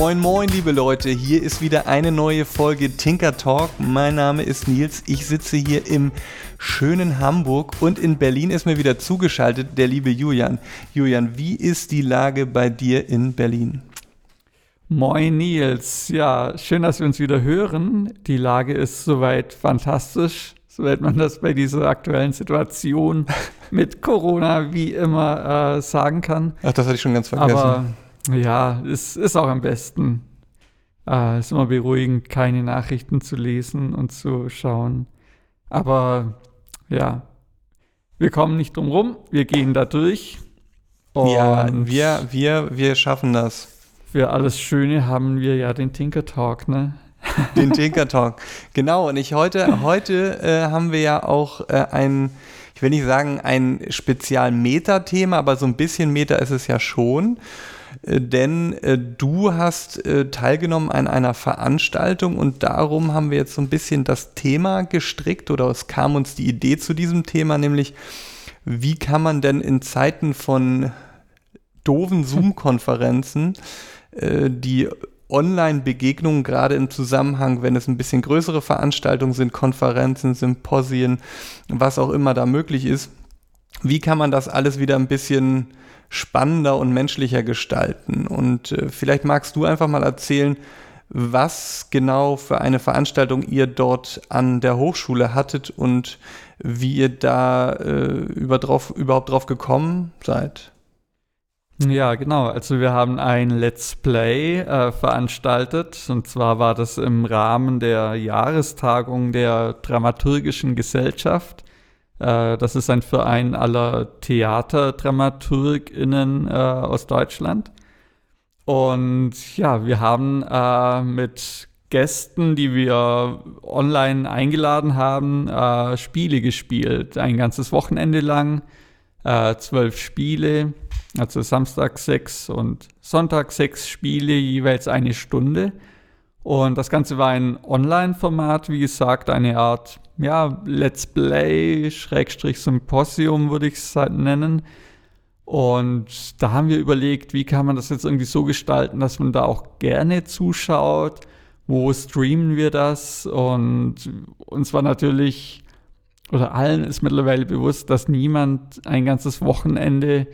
Moin, moin, liebe Leute. Hier ist wieder eine neue Folge Tinker Talk. Mein Name ist Nils. Ich sitze hier im schönen Hamburg und in Berlin ist mir wieder zugeschaltet der liebe Julian. Julian, wie ist die Lage bei dir in Berlin? Moin Nils. Ja, schön, dass wir uns wieder hören. Die Lage ist soweit fantastisch, soweit man das bei dieser aktuellen Situation mit Corona wie immer äh, sagen kann. Ach, das hatte ich schon ganz vergessen. Aber ja, es ist auch am besten. Äh, ist immer beruhigend, keine Nachrichten zu lesen und zu schauen. Aber ja, wir kommen nicht drum rum, wir gehen da durch. ja, wir, wir, wir schaffen das. Für alles Schöne haben wir ja den Tinker Talk, ne? Den Tinker Talk. Genau, und ich heute, heute äh, haben wir ja auch äh, ein, ich will nicht sagen ein Spezial-Meta-Thema, aber so ein bisschen Meta ist es ja schon. Äh, denn äh, du hast äh, teilgenommen an einer Veranstaltung und darum haben wir jetzt so ein bisschen das Thema gestrickt oder es kam uns die Idee zu diesem Thema, nämlich wie kann man denn in Zeiten von doofen Zoom-Konferenzen äh, die Online-Begegnungen, gerade im Zusammenhang, wenn es ein bisschen größere Veranstaltungen sind, Konferenzen, Symposien, was auch immer da möglich ist, wie kann man das alles wieder ein bisschen spannender und menschlicher gestalten? Und äh, vielleicht magst du einfach mal erzählen, was genau für eine Veranstaltung ihr dort an der Hochschule hattet und wie ihr da äh, über drauf, überhaupt drauf gekommen seid. Ja, genau. Also wir haben ein Let's Play äh, veranstaltet und zwar war das im Rahmen der Jahrestagung der Dramaturgischen Gesellschaft. Äh, das ist ein Verein aller TheaterdramaturgInnen äh, aus Deutschland. Und ja, wir haben äh, mit Gästen, die wir online eingeladen haben, äh, Spiele gespielt. Ein ganzes Wochenende lang. Äh, zwölf Spiele also Samstag sechs und Sonntag sechs Spiele, jeweils eine Stunde. Und das Ganze war ein Online-Format, wie gesagt, eine Art, ja, Let's Play, Schrägstrich Symposium würde ich es halt nennen. Und da haben wir überlegt, wie kann man das jetzt irgendwie so gestalten, dass man da auch gerne zuschaut. Wo streamen wir das? Und uns war natürlich, oder allen ist mittlerweile bewusst, dass niemand ein ganzes Wochenende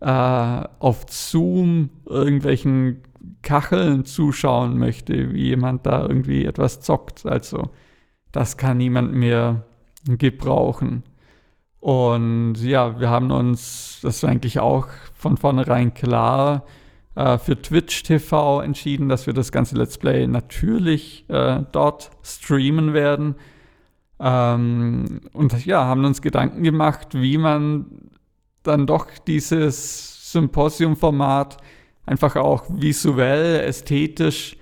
äh, auf Zoom irgendwelchen Kacheln zuschauen möchte, wie jemand da irgendwie etwas zockt. Also das kann niemand mehr gebrauchen. Und ja, wir haben uns, das ist eigentlich auch von vornherein klar, äh, für Twitch TV entschieden, dass wir das ganze Let's Play natürlich äh, dort streamen werden. Ähm, und ja, haben uns Gedanken gemacht, wie man dann doch dieses Symposium-Format einfach auch visuell, ästhetisch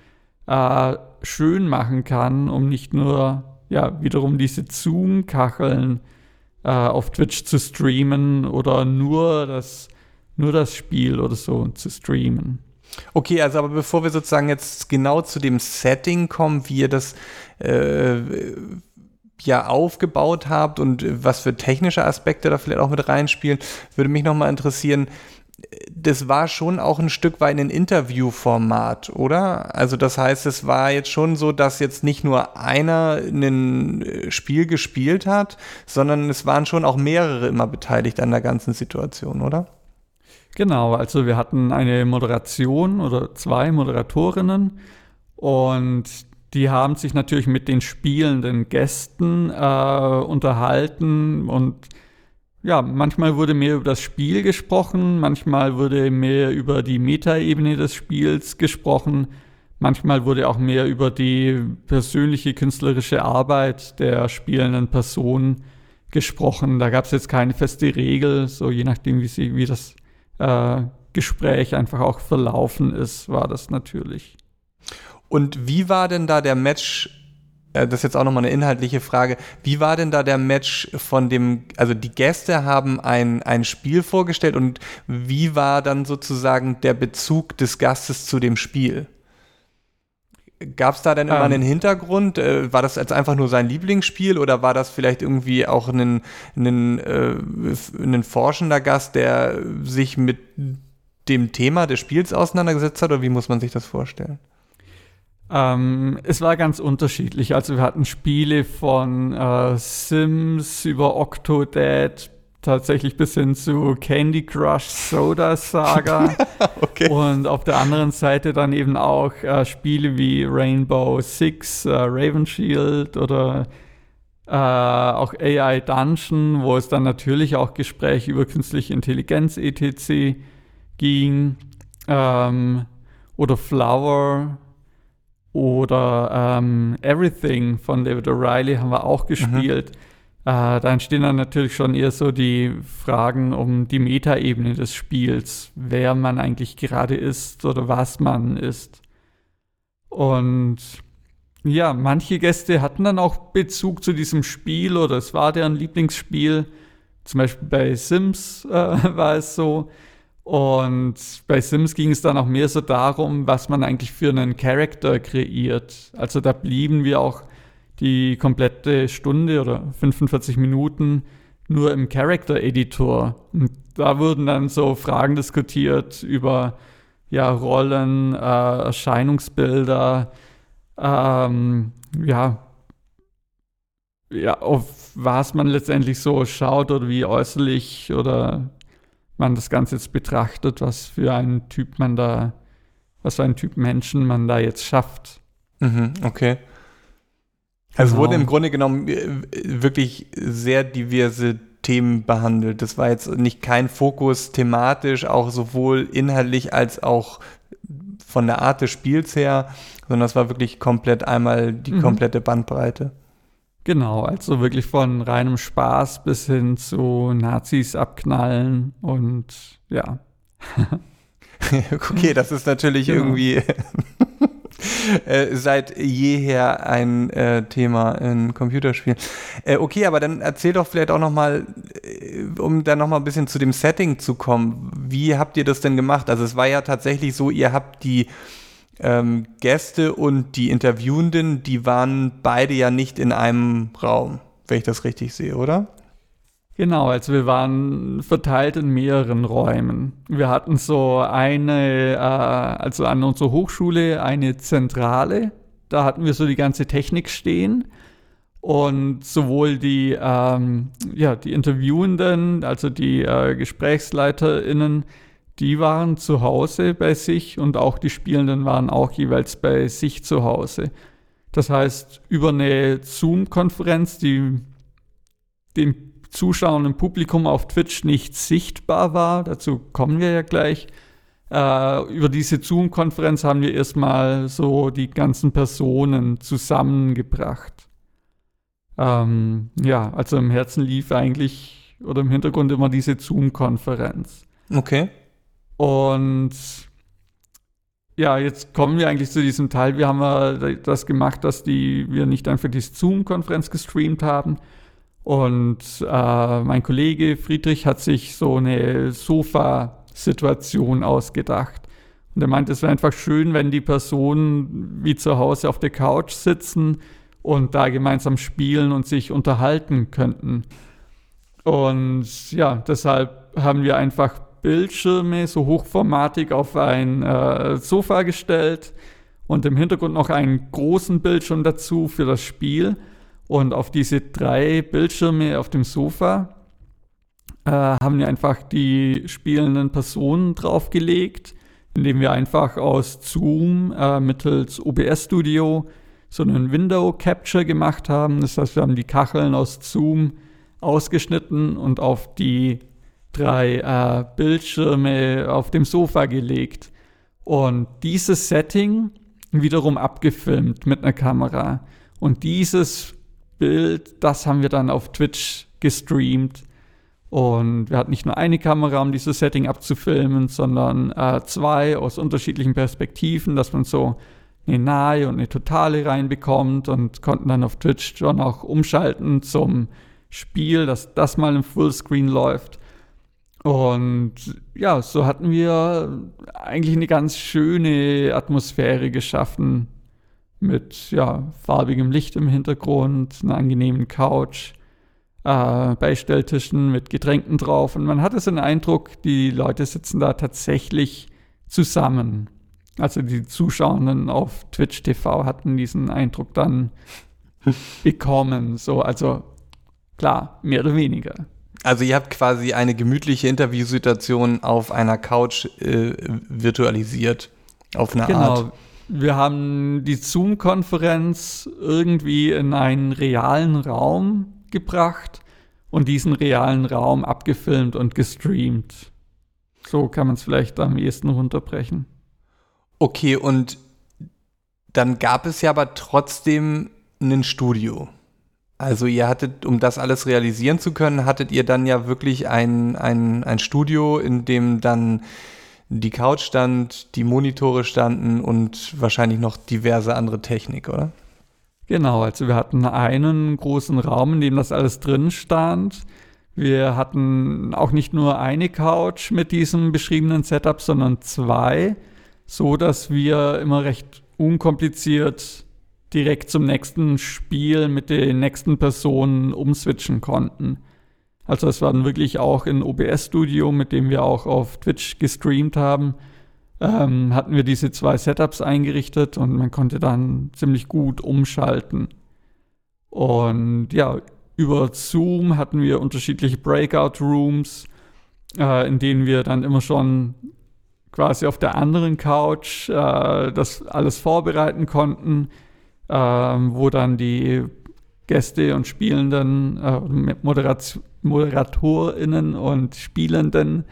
äh, schön machen kann, um nicht nur ja wiederum diese Zoom-Kacheln äh, auf Twitch zu streamen oder nur das, nur das Spiel oder so zu streamen. Okay, also aber bevor wir sozusagen jetzt genau zu dem Setting kommen, wie ihr das äh, ja aufgebaut habt und was für technische Aspekte da vielleicht auch mit reinspielen, würde mich nochmal interessieren. Das war schon auch ein Stück weit ein Interviewformat, oder? Also das heißt, es war jetzt schon so, dass jetzt nicht nur einer ein äh, Spiel gespielt hat, sondern es waren schon auch mehrere immer beteiligt an der ganzen Situation, oder? Genau, also wir hatten eine Moderation oder zwei Moderatorinnen und die haben sich natürlich mit den spielenden Gästen äh, unterhalten und ja, manchmal wurde mehr über das Spiel gesprochen, manchmal wurde mehr über die Metaebene des Spiels gesprochen, manchmal wurde auch mehr über die persönliche künstlerische Arbeit der spielenden Person gesprochen. Da gab es jetzt keine feste Regel, so je nachdem, wie, sie, wie das äh, Gespräch einfach auch verlaufen ist, war das natürlich. Und wie war denn da der Match? Äh, das ist jetzt auch nochmal eine inhaltliche Frage. Wie war denn da der Match von dem, also die Gäste haben ein, ein Spiel vorgestellt und wie war dann sozusagen der Bezug des Gastes zu dem Spiel? Gab es da denn immer. Ähm. einen Hintergrund? Äh, war das jetzt einfach nur sein Lieblingsspiel oder war das vielleicht irgendwie auch ein, ein, äh, ein forschender Gast, der sich mit dem Thema des Spiels auseinandergesetzt hat oder wie muss man sich das vorstellen? Ähm, es war ganz unterschiedlich. Also wir hatten Spiele von äh, Sims über Octodad tatsächlich bis hin zu Candy Crush Soda Saga. okay. Und auf der anderen Seite dann eben auch äh, Spiele wie Rainbow Six, äh, Raven Shield oder äh, auch AI Dungeon, wo es dann natürlich auch Gespräche über künstliche Intelligenz etc. ging. Ähm, oder Flower oder ähm, Everything von David O'Reilly haben wir auch gespielt. Mhm. Äh, da entstehen dann natürlich schon eher so die Fragen um die Metaebene des Spiels, wer man eigentlich gerade ist oder was man ist. Und ja, manche Gäste hatten dann auch Bezug zu diesem Spiel oder es war deren Lieblingsspiel. Zum Beispiel bei Sims äh, war es so. Und bei Sims ging es dann auch mehr so darum, was man eigentlich für einen Charakter kreiert. Also da blieben wir auch die komplette Stunde oder 45 Minuten nur im Character Editor. Und da wurden dann so Fragen diskutiert über ja, Rollen, äh, Erscheinungsbilder, ähm, ja, ja, auf was man letztendlich so schaut oder wie äußerlich oder man das Ganze jetzt betrachtet, was für einen Typ man da, was für einen Typ Menschen man da jetzt schafft. Mhm, okay. Also genau. wurde im Grunde genommen äh, wirklich sehr diverse Themen behandelt. Das war jetzt nicht kein Fokus thematisch, auch sowohl inhaltlich als auch von der Art des Spiels her, sondern es war wirklich komplett einmal die mhm. komplette Bandbreite. Genau, also wirklich von reinem Spaß bis hin zu Nazis abknallen und ja. okay, das ist natürlich genau. irgendwie äh, seit jeher ein äh, Thema in Computerspielen. Äh, okay, aber dann erzähl doch vielleicht auch noch mal, äh, um dann noch mal ein bisschen zu dem Setting zu kommen. Wie habt ihr das denn gemacht? Also es war ja tatsächlich so, ihr habt die ähm, Gäste und die Interviewenden, die waren beide ja nicht in einem Raum, wenn ich das richtig sehe, oder? Genau, also wir waren verteilt in mehreren Räumen. Wir hatten so eine, äh, also an unserer Hochschule eine Zentrale, da hatten wir so die ganze Technik stehen und sowohl die, ähm, ja, die Interviewenden, also die äh, GesprächsleiterInnen, die waren zu Hause bei sich und auch die Spielenden waren auch jeweils bei sich zu Hause. Das heißt, über eine Zoom-Konferenz, die dem Zuschauern im Publikum auf Twitch nicht sichtbar war. Dazu kommen wir ja gleich. Äh, über diese Zoom-Konferenz haben wir erstmal so die ganzen Personen zusammengebracht. Ähm, ja, also im Herzen lief eigentlich oder im Hintergrund immer diese Zoom-Konferenz. Okay. Und ja, jetzt kommen wir eigentlich zu diesem Teil. Wir haben das gemacht, dass die, wir nicht einfach die Zoom-Konferenz gestreamt haben, und äh, mein Kollege Friedrich hat sich so eine Sofa-Situation ausgedacht. Und er meinte, es wäre einfach schön, wenn die Personen wie zu Hause auf der Couch sitzen und da gemeinsam spielen und sich unterhalten könnten. Und ja, deshalb haben wir einfach Bildschirme so hochformatig auf ein äh, Sofa gestellt und im Hintergrund noch einen großen Bildschirm dazu für das Spiel. Und auf diese drei Bildschirme auf dem Sofa äh, haben wir einfach die spielenden Personen draufgelegt, indem wir einfach aus Zoom äh, mittels OBS Studio so einen Window Capture gemacht haben. Das heißt, wir haben die Kacheln aus Zoom ausgeschnitten und auf die drei äh, Bildschirme auf dem Sofa gelegt. Und dieses Setting wiederum abgefilmt mit einer Kamera. Und dieses Bild, das haben wir dann auf Twitch gestreamt. Und wir hatten nicht nur eine Kamera, um dieses Setting abzufilmen, sondern äh, zwei aus unterschiedlichen Perspektiven, dass man so eine nahe und eine totale reinbekommt und konnten dann auf Twitch schon auch umschalten zum Spiel, dass das mal im Fullscreen läuft. Und ja, so hatten wir eigentlich eine ganz schöne Atmosphäre geschaffen mit ja, farbigem Licht im Hintergrund, einer angenehmen Couch. äh, Beistelltischen mit Getränken drauf. Und man hatte so den Eindruck, die Leute sitzen da tatsächlich zusammen. Also die Zuschauenden auf Twitch TV hatten diesen Eindruck dann bekommen. So, also klar, mehr oder weniger. Also ihr habt quasi eine gemütliche Interviewsituation auf einer Couch äh, virtualisiert. Auf eine genau. Art. Wir haben die Zoom-Konferenz irgendwie in einen realen Raum gebracht und diesen realen Raum abgefilmt und gestreamt. So kann man es vielleicht am ehesten runterbrechen. Okay, und dann gab es ja aber trotzdem ein Studio. Also ihr hattet, um das alles realisieren zu können, hattet ihr dann ja wirklich ein, ein, ein Studio, in dem dann die Couch stand, die Monitore standen und wahrscheinlich noch diverse andere Technik, oder? Genau, also wir hatten einen großen Raum, in dem das alles drin stand. Wir hatten auch nicht nur eine Couch mit diesem beschriebenen Setup, sondern zwei, so dass wir immer recht unkompliziert direkt zum nächsten Spiel mit den nächsten Personen umswitchen konnten. Also es war dann wirklich auch in OBS Studio, mit dem wir auch auf Twitch gestreamt haben, ähm, hatten wir diese zwei Setups eingerichtet und man konnte dann ziemlich gut umschalten. Und ja, über Zoom hatten wir unterschiedliche Breakout Rooms, äh, in denen wir dann immer schon quasi auf der anderen Couch äh, das alles vorbereiten konnten, wo dann die Gäste und Spielenden, äh, Moderat ModeratorInnen und Spielenden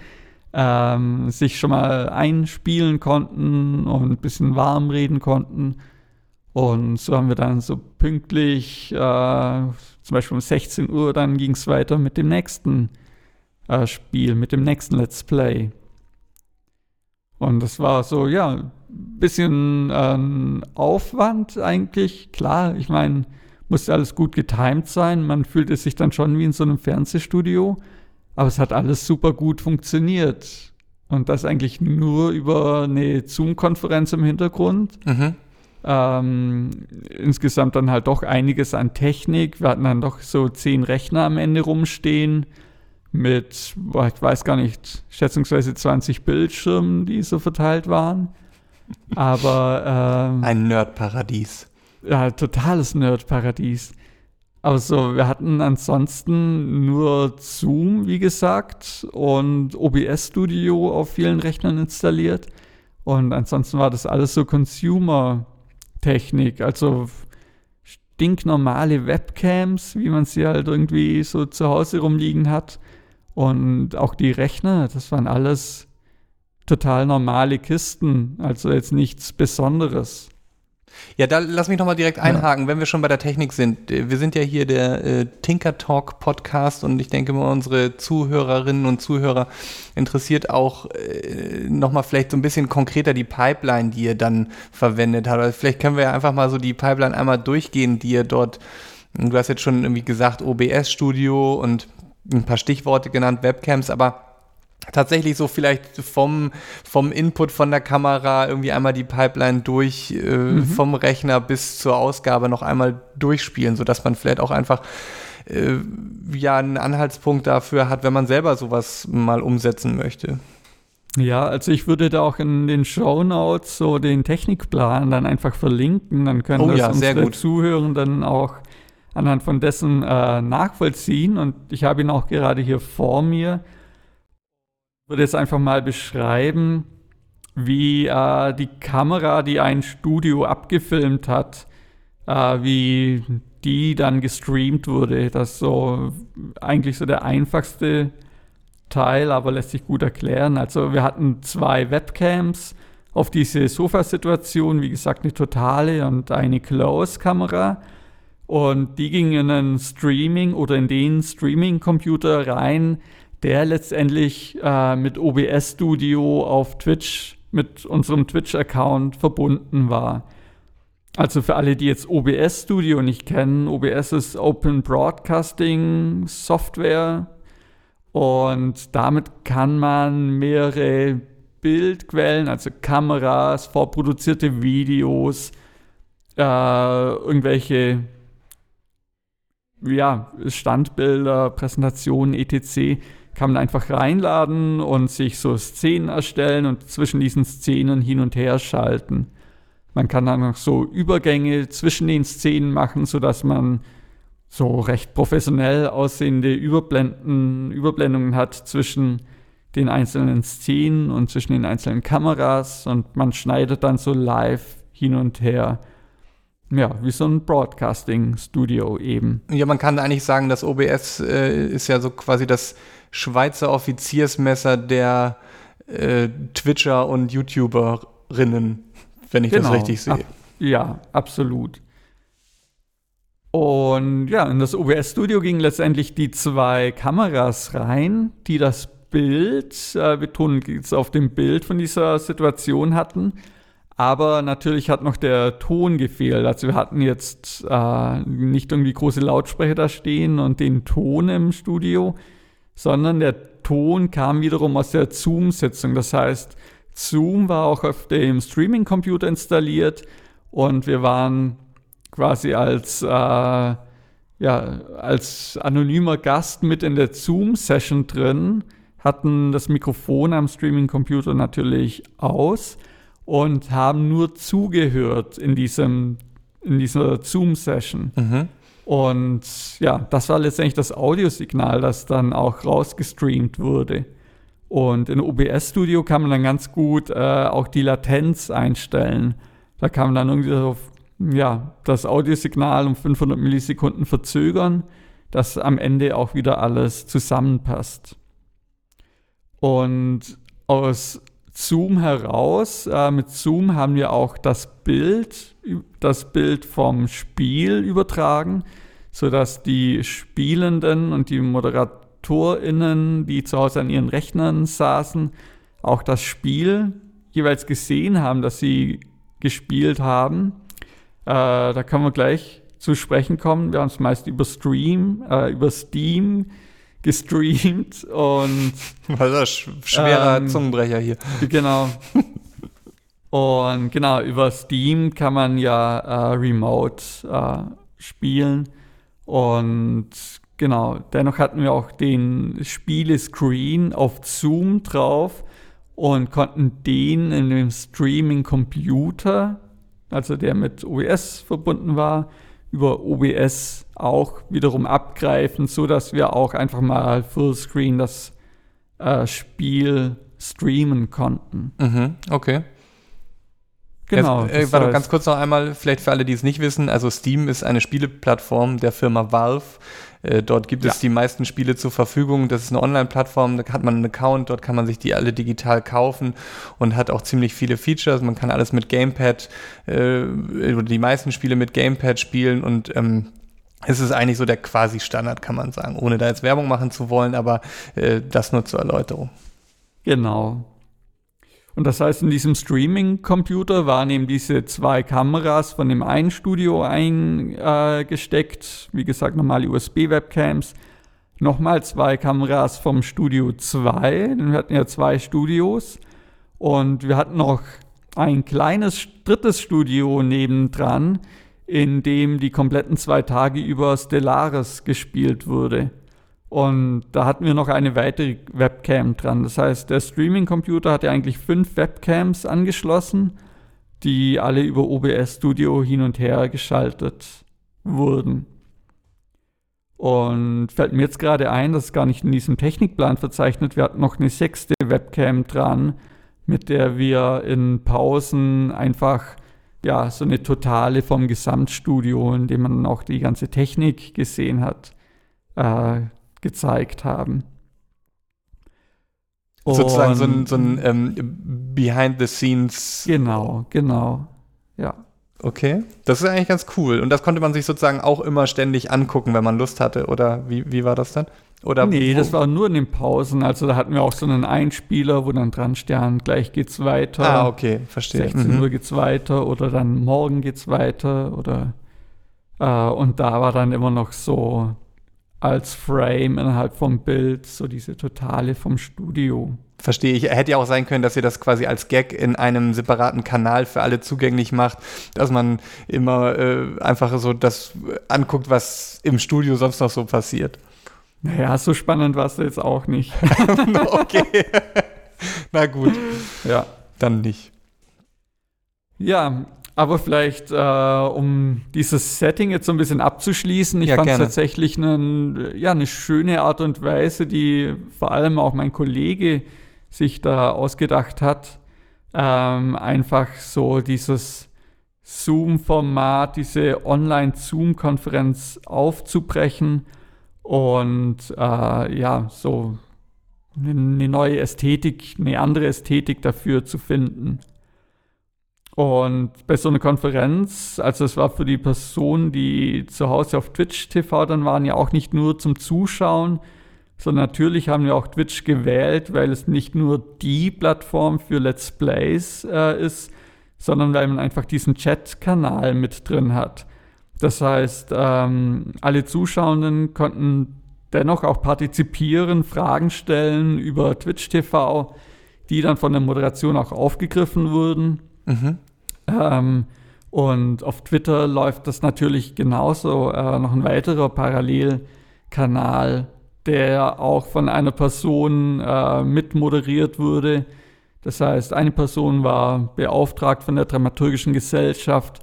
ähm, sich schon mal einspielen konnten und ein bisschen warm reden konnten. Und so haben wir dann so pünktlich, äh, zum Beispiel um 16 Uhr, dann ging es weiter mit dem nächsten äh, Spiel, mit dem nächsten Let's Play. Und das war so, ja, bisschen äh, Aufwand eigentlich. Klar, ich meine, musste alles gut getimt sein. Man fühlte sich dann schon wie in so einem Fernsehstudio. Aber es hat alles super gut funktioniert. Und das eigentlich nur über eine Zoom-Konferenz im Hintergrund. Mhm. Ähm, insgesamt dann halt doch einiges an Technik. Wir hatten dann doch so zehn Rechner am Ende rumstehen mit, ich weiß gar nicht, schätzungsweise 20 Bildschirmen, die so verteilt waren. Aber ähm, ein Nerdparadies. Ja, totales Nerdparadies. Aber so, wir hatten ansonsten nur Zoom, wie gesagt, und OBS Studio auf vielen Rechnern installiert. Und ansonsten war das alles so Consumer-Technik, also stinknormale Webcams, wie man sie halt irgendwie so zu Hause rumliegen hat. Und auch die Rechner, das waren alles total normale Kisten, also jetzt nichts Besonderes. Ja, da lass mich nochmal direkt einhaken, ja. wenn wir schon bei der Technik sind. Wir sind ja hier der äh, Tinker Talk Podcast und ich denke mal, unsere Zuhörerinnen und Zuhörer interessiert auch äh, nochmal vielleicht so ein bisschen konkreter die Pipeline, die ihr dann verwendet habt. Also vielleicht können wir ja einfach mal so die Pipeline einmal durchgehen, die ihr dort, du hast jetzt schon irgendwie gesagt, OBS Studio und ein paar Stichworte genannt, Webcams, aber tatsächlich so vielleicht vom, vom Input von der Kamera irgendwie einmal die Pipeline durch, äh, mhm. vom Rechner bis zur Ausgabe noch einmal durchspielen, sodass man vielleicht auch einfach äh, ja einen Anhaltspunkt dafür hat, wenn man selber sowas mal umsetzen möchte. Ja, also ich würde da auch in den Show Notes so den Technikplan dann einfach verlinken, dann können oh, das ja, unsere Zuhörenden auch anhand von dessen äh, nachvollziehen und ich habe ihn auch gerade hier vor mir würde jetzt einfach mal beschreiben, wie äh, die Kamera, die ein Studio abgefilmt hat, äh, wie die dann gestreamt wurde. Das ist so eigentlich so der einfachste Teil, aber lässt sich gut erklären. Also wir hatten zwei Webcams auf diese Sofasituation, wie gesagt, eine totale und eine Close-Kamera. Und die gingen in einen Streaming oder in den Streaming-Computer rein, der letztendlich äh, mit OBS Studio auf Twitch, mit unserem Twitch-Account verbunden war. Also für alle, die jetzt OBS Studio nicht kennen, OBS ist Open Broadcasting Software und damit kann man mehrere Bildquellen, also Kameras, vorproduzierte Videos, äh, irgendwelche ja, Standbilder, Präsentationen, etc. kann man einfach reinladen und sich so Szenen erstellen und zwischen diesen Szenen hin und her schalten. Man kann dann noch so Übergänge zwischen den Szenen machen, sodass man so recht professionell aussehende Überblenden, Überblendungen hat zwischen den einzelnen Szenen und zwischen den einzelnen Kameras und man schneidet dann so live hin und her. Ja, wie so ein Broadcasting-Studio eben. Ja, man kann eigentlich sagen, das OBS äh, ist ja so quasi das Schweizer Offiziersmesser der äh, Twitcher und YouTuberinnen, wenn ich genau. das richtig sehe. Ab, ja, absolut. Und ja, in das OBS-Studio gingen letztendlich die zwei Kameras rein, die das Bild, äh, wir tun jetzt auf dem Bild von dieser Situation hatten. Aber natürlich hat noch der Ton gefehlt. Also wir hatten jetzt äh, nicht irgendwie große Lautsprecher da stehen und den Ton im Studio, sondern der Ton kam wiederum aus der Zoom-Sitzung. Das heißt, Zoom war auch auf dem Streaming-Computer installiert und wir waren quasi als, äh, ja, als anonymer Gast mit in der Zoom-Session drin, hatten das Mikrofon am Streaming-Computer natürlich aus und haben nur zugehört in, diesem, in dieser Zoom-Session. Mhm. Und ja, das war letztendlich das Audiosignal, das dann auch rausgestreamt wurde. Und in OBS Studio kann man dann ganz gut äh, auch die Latenz einstellen. Da kann man dann irgendwie so ja, das Audiosignal um 500 Millisekunden verzögern, dass am Ende auch wieder alles zusammenpasst. Und aus Zoom heraus, äh, mit Zoom haben wir auch das Bild, das Bild vom Spiel übertragen, sodass die Spielenden und die ModeratorInnen, die zu Hause an ihren Rechnern saßen, auch das Spiel jeweils gesehen haben, dass sie gespielt haben. Äh, da können wir gleich zu sprechen kommen. Wir haben es meist über Stream, äh, über Steam gestreamt und. Was das schwerer ähm, Zungenbrecher hier. Genau. und genau, über Steam kann man ja äh, remote äh, spielen. Und genau, dennoch hatten wir auch den Spielescreen auf Zoom drauf und konnten den in dem Streaming-Computer also der mit OBS verbunden war, über OBS auch wiederum abgreifen, so dass wir auch einfach mal Fullscreen das äh, Spiel streamen konnten. Mhm, okay. Genau. Jetzt, äh, warte, ganz kurz noch einmal, vielleicht für alle, die es nicht wissen, also Steam ist eine Spieleplattform der Firma Valve. Äh, dort gibt ja. es die meisten Spiele zur Verfügung. Das ist eine Online-Plattform, da hat man einen Account, dort kann man sich die alle digital kaufen und hat auch ziemlich viele Features. Man kann alles mit Gamepad, äh, oder die meisten Spiele mit Gamepad spielen und ähm, es ist eigentlich so der quasi Standard, kann man sagen, ohne da jetzt Werbung machen zu wollen, aber äh, das nur zur Erläuterung. Genau. Und das heißt, in diesem Streaming-Computer waren eben diese zwei Kameras von dem einen Studio eingesteckt, wie gesagt, normale USB-Webcams. Nochmal zwei Kameras vom Studio 2, denn wir hatten ja zwei Studios. Und wir hatten noch ein kleines drittes Studio nebendran, in dem die kompletten zwei Tage über Stellaris gespielt wurde. Und da hatten wir noch eine weitere Webcam dran. Das heißt, der Streaming-Computer hatte eigentlich fünf Webcams angeschlossen, die alle über OBS Studio hin und her geschaltet wurden. Und fällt mir jetzt gerade ein, das ist gar nicht in diesem Technikplan verzeichnet. Wir hatten noch eine sechste Webcam dran, mit der wir in Pausen einfach ja so eine totale vom Gesamtstudio, in dem man auch die ganze Technik gesehen hat, äh, gezeigt haben. Und Sozusagen so ein, so ein ähm, Behind the Scenes. Genau, genau. Ja. Okay, das ist eigentlich ganz cool. Und das konnte man sich sozusagen auch immer ständig angucken, wenn man Lust hatte. Oder wie, wie war das dann? Oder nee, wo? das war nur in den Pausen. Also da hatten wir auch so einen Einspieler, wo dann dran stand, gleich geht's weiter. Ah, okay, verstehe. 16 mhm. Uhr geht's weiter oder dann morgen geht's weiter oder äh, und da war dann immer noch so als Frame innerhalb vom Bild, so diese Totale vom Studio. Verstehe ich. Hätte ja auch sein können, dass ihr das quasi als Gag in einem separaten Kanal für alle zugänglich macht, dass man immer äh, einfach so das anguckt, was im Studio sonst noch so passiert. Naja, so spannend war es jetzt auch nicht. okay. Na gut. Ja. Dann nicht. Ja, aber vielleicht, äh, um dieses Setting jetzt so ein bisschen abzuschließen, ich Ja, fand es tatsächlich eine, ja, eine schöne Art und Weise, die vor allem auch mein Kollege sich da ausgedacht hat. Ähm, einfach so dieses Zoom-Format, diese Online-Zoom-Konferenz aufzubrechen und äh, ja, so eine neue Ästhetik, eine andere Ästhetik dafür zu finden. Und bei so einer Konferenz, also es war für die Personen, die zu Hause auf Twitch TV dann waren, ja auch nicht nur zum Zuschauen, sondern natürlich haben wir auch Twitch gewählt, weil es nicht nur die Plattform für Let's Plays äh, ist, sondern weil man einfach diesen Chat-Kanal mit drin hat. Das heißt, ähm, alle Zuschauenden konnten dennoch auch partizipieren, Fragen stellen über Twitch TV, die dann von der Moderation auch aufgegriffen wurden. Mhm. Ähm, und auf Twitter läuft das natürlich genauso. Äh, noch ein weiterer Parallelkanal, der auch von einer Person äh, mitmoderiert wurde. Das heißt, eine Person war beauftragt von der Dramaturgischen Gesellschaft,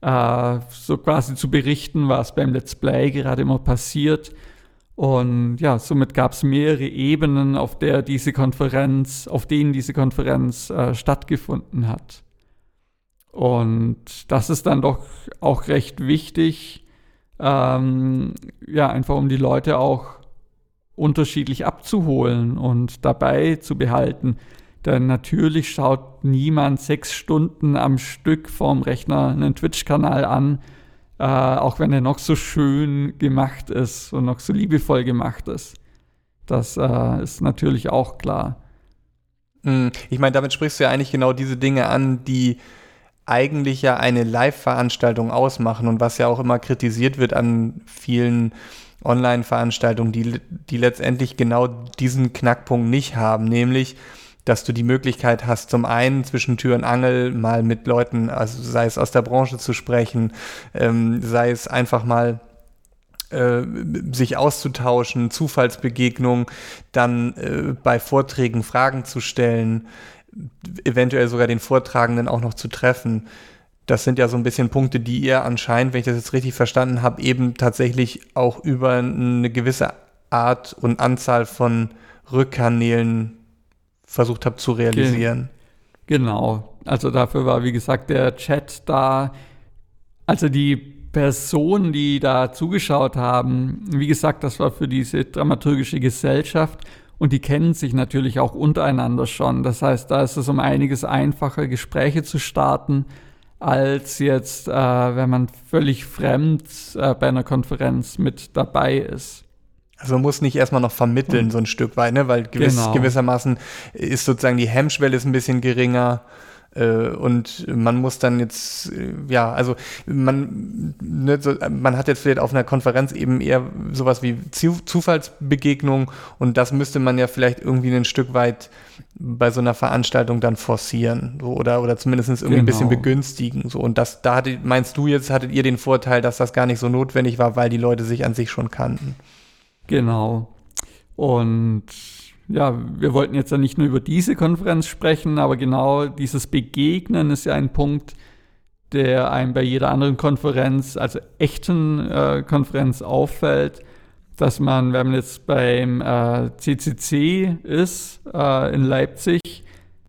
äh, so quasi zu berichten, was beim Let's Play gerade immer passiert. Und ja, somit gab es mehrere Ebenen, auf der diese Konferenz, auf denen diese Konferenz äh, stattgefunden hat. Und das ist dann doch auch recht wichtig, ähm, ja, einfach um die Leute auch unterschiedlich abzuholen und dabei zu behalten. Denn natürlich schaut niemand sechs Stunden am Stück vorm Rechner einen Twitch-Kanal an, äh, auch wenn er noch so schön gemacht ist und noch so liebevoll gemacht ist. Das äh, ist natürlich auch klar. Mm, Ich meine, damit sprichst du ja eigentlich genau diese Dinge an, die eigentlich ja eine Live-Veranstaltung ausmachen und was ja auch immer kritisiert wird an vielen Online-Veranstaltungen, die, die letztendlich genau diesen Knackpunkt nicht haben, nämlich dass du die Möglichkeit hast, zum einen zwischen Tür und Angel mal mit Leuten, also sei es aus der Branche zu sprechen, ähm, sei es einfach mal äh, sich auszutauschen, Zufallsbegegnungen, dann äh, bei Vorträgen Fragen zu stellen, eventuell sogar den Vortragenden auch noch zu treffen. Das sind ja so ein bisschen Punkte, die ihr anscheinend, wenn ich das jetzt richtig verstanden habe, eben tatsächlich auch über eine gewisse Art und Anzahl von Rückkanälen versucht habt zu realisieren. Genau. Also dafür war, wie gesagt, der Chat da. Also die Personen, die da zugeschaut haben, wie gesagt, das war für diese dramaturgische Gesellschaft und die kennen sich natürlich auch untereinander schon. Das heißt, da ist es um einiges einfacher, Gespräche zu starten, als jetzt, äh, wenn man völlig fremd äh, bei einer Konferenz mit dabei ist. Also man muss nicht erstmal noch vermitteln, so ein Stück weit, ne? weil gewiss, Genau. gewissermaßen ist sozusagen die Hemmschwelle ist ein bisschen geringer und man muss dann jetzt, äh, ja, also man, ne, so, man hat jetzt vielleicht auf einer Konferenz eben eher sowas wie Zu Zufallsbegegnung und das müsste man ja vielleicht irgendwie ein Stück weit bei so einer Veranstaltung dann forcieren so, oder, oder zumindest irgendwie ein bisschen Genau. begünstigen. So. Und das, da hattet, meinst du jetzt, hattet ihr den Vorteil, dass das gar nicht so notwendig war, weil die Leute sich an sich schon kannten. Genau. Und ja, wir wollten jetzt ja nicht nur über diese Konferenz sprechen, aber genau dieses Begegnen ist ja ein Punkt, der einem bei jeder anderen Konferenz, also echten äh, Konferenz auffällt, dass man, wenn man jetzt beim äh, CCC ist äh, in Leipzig,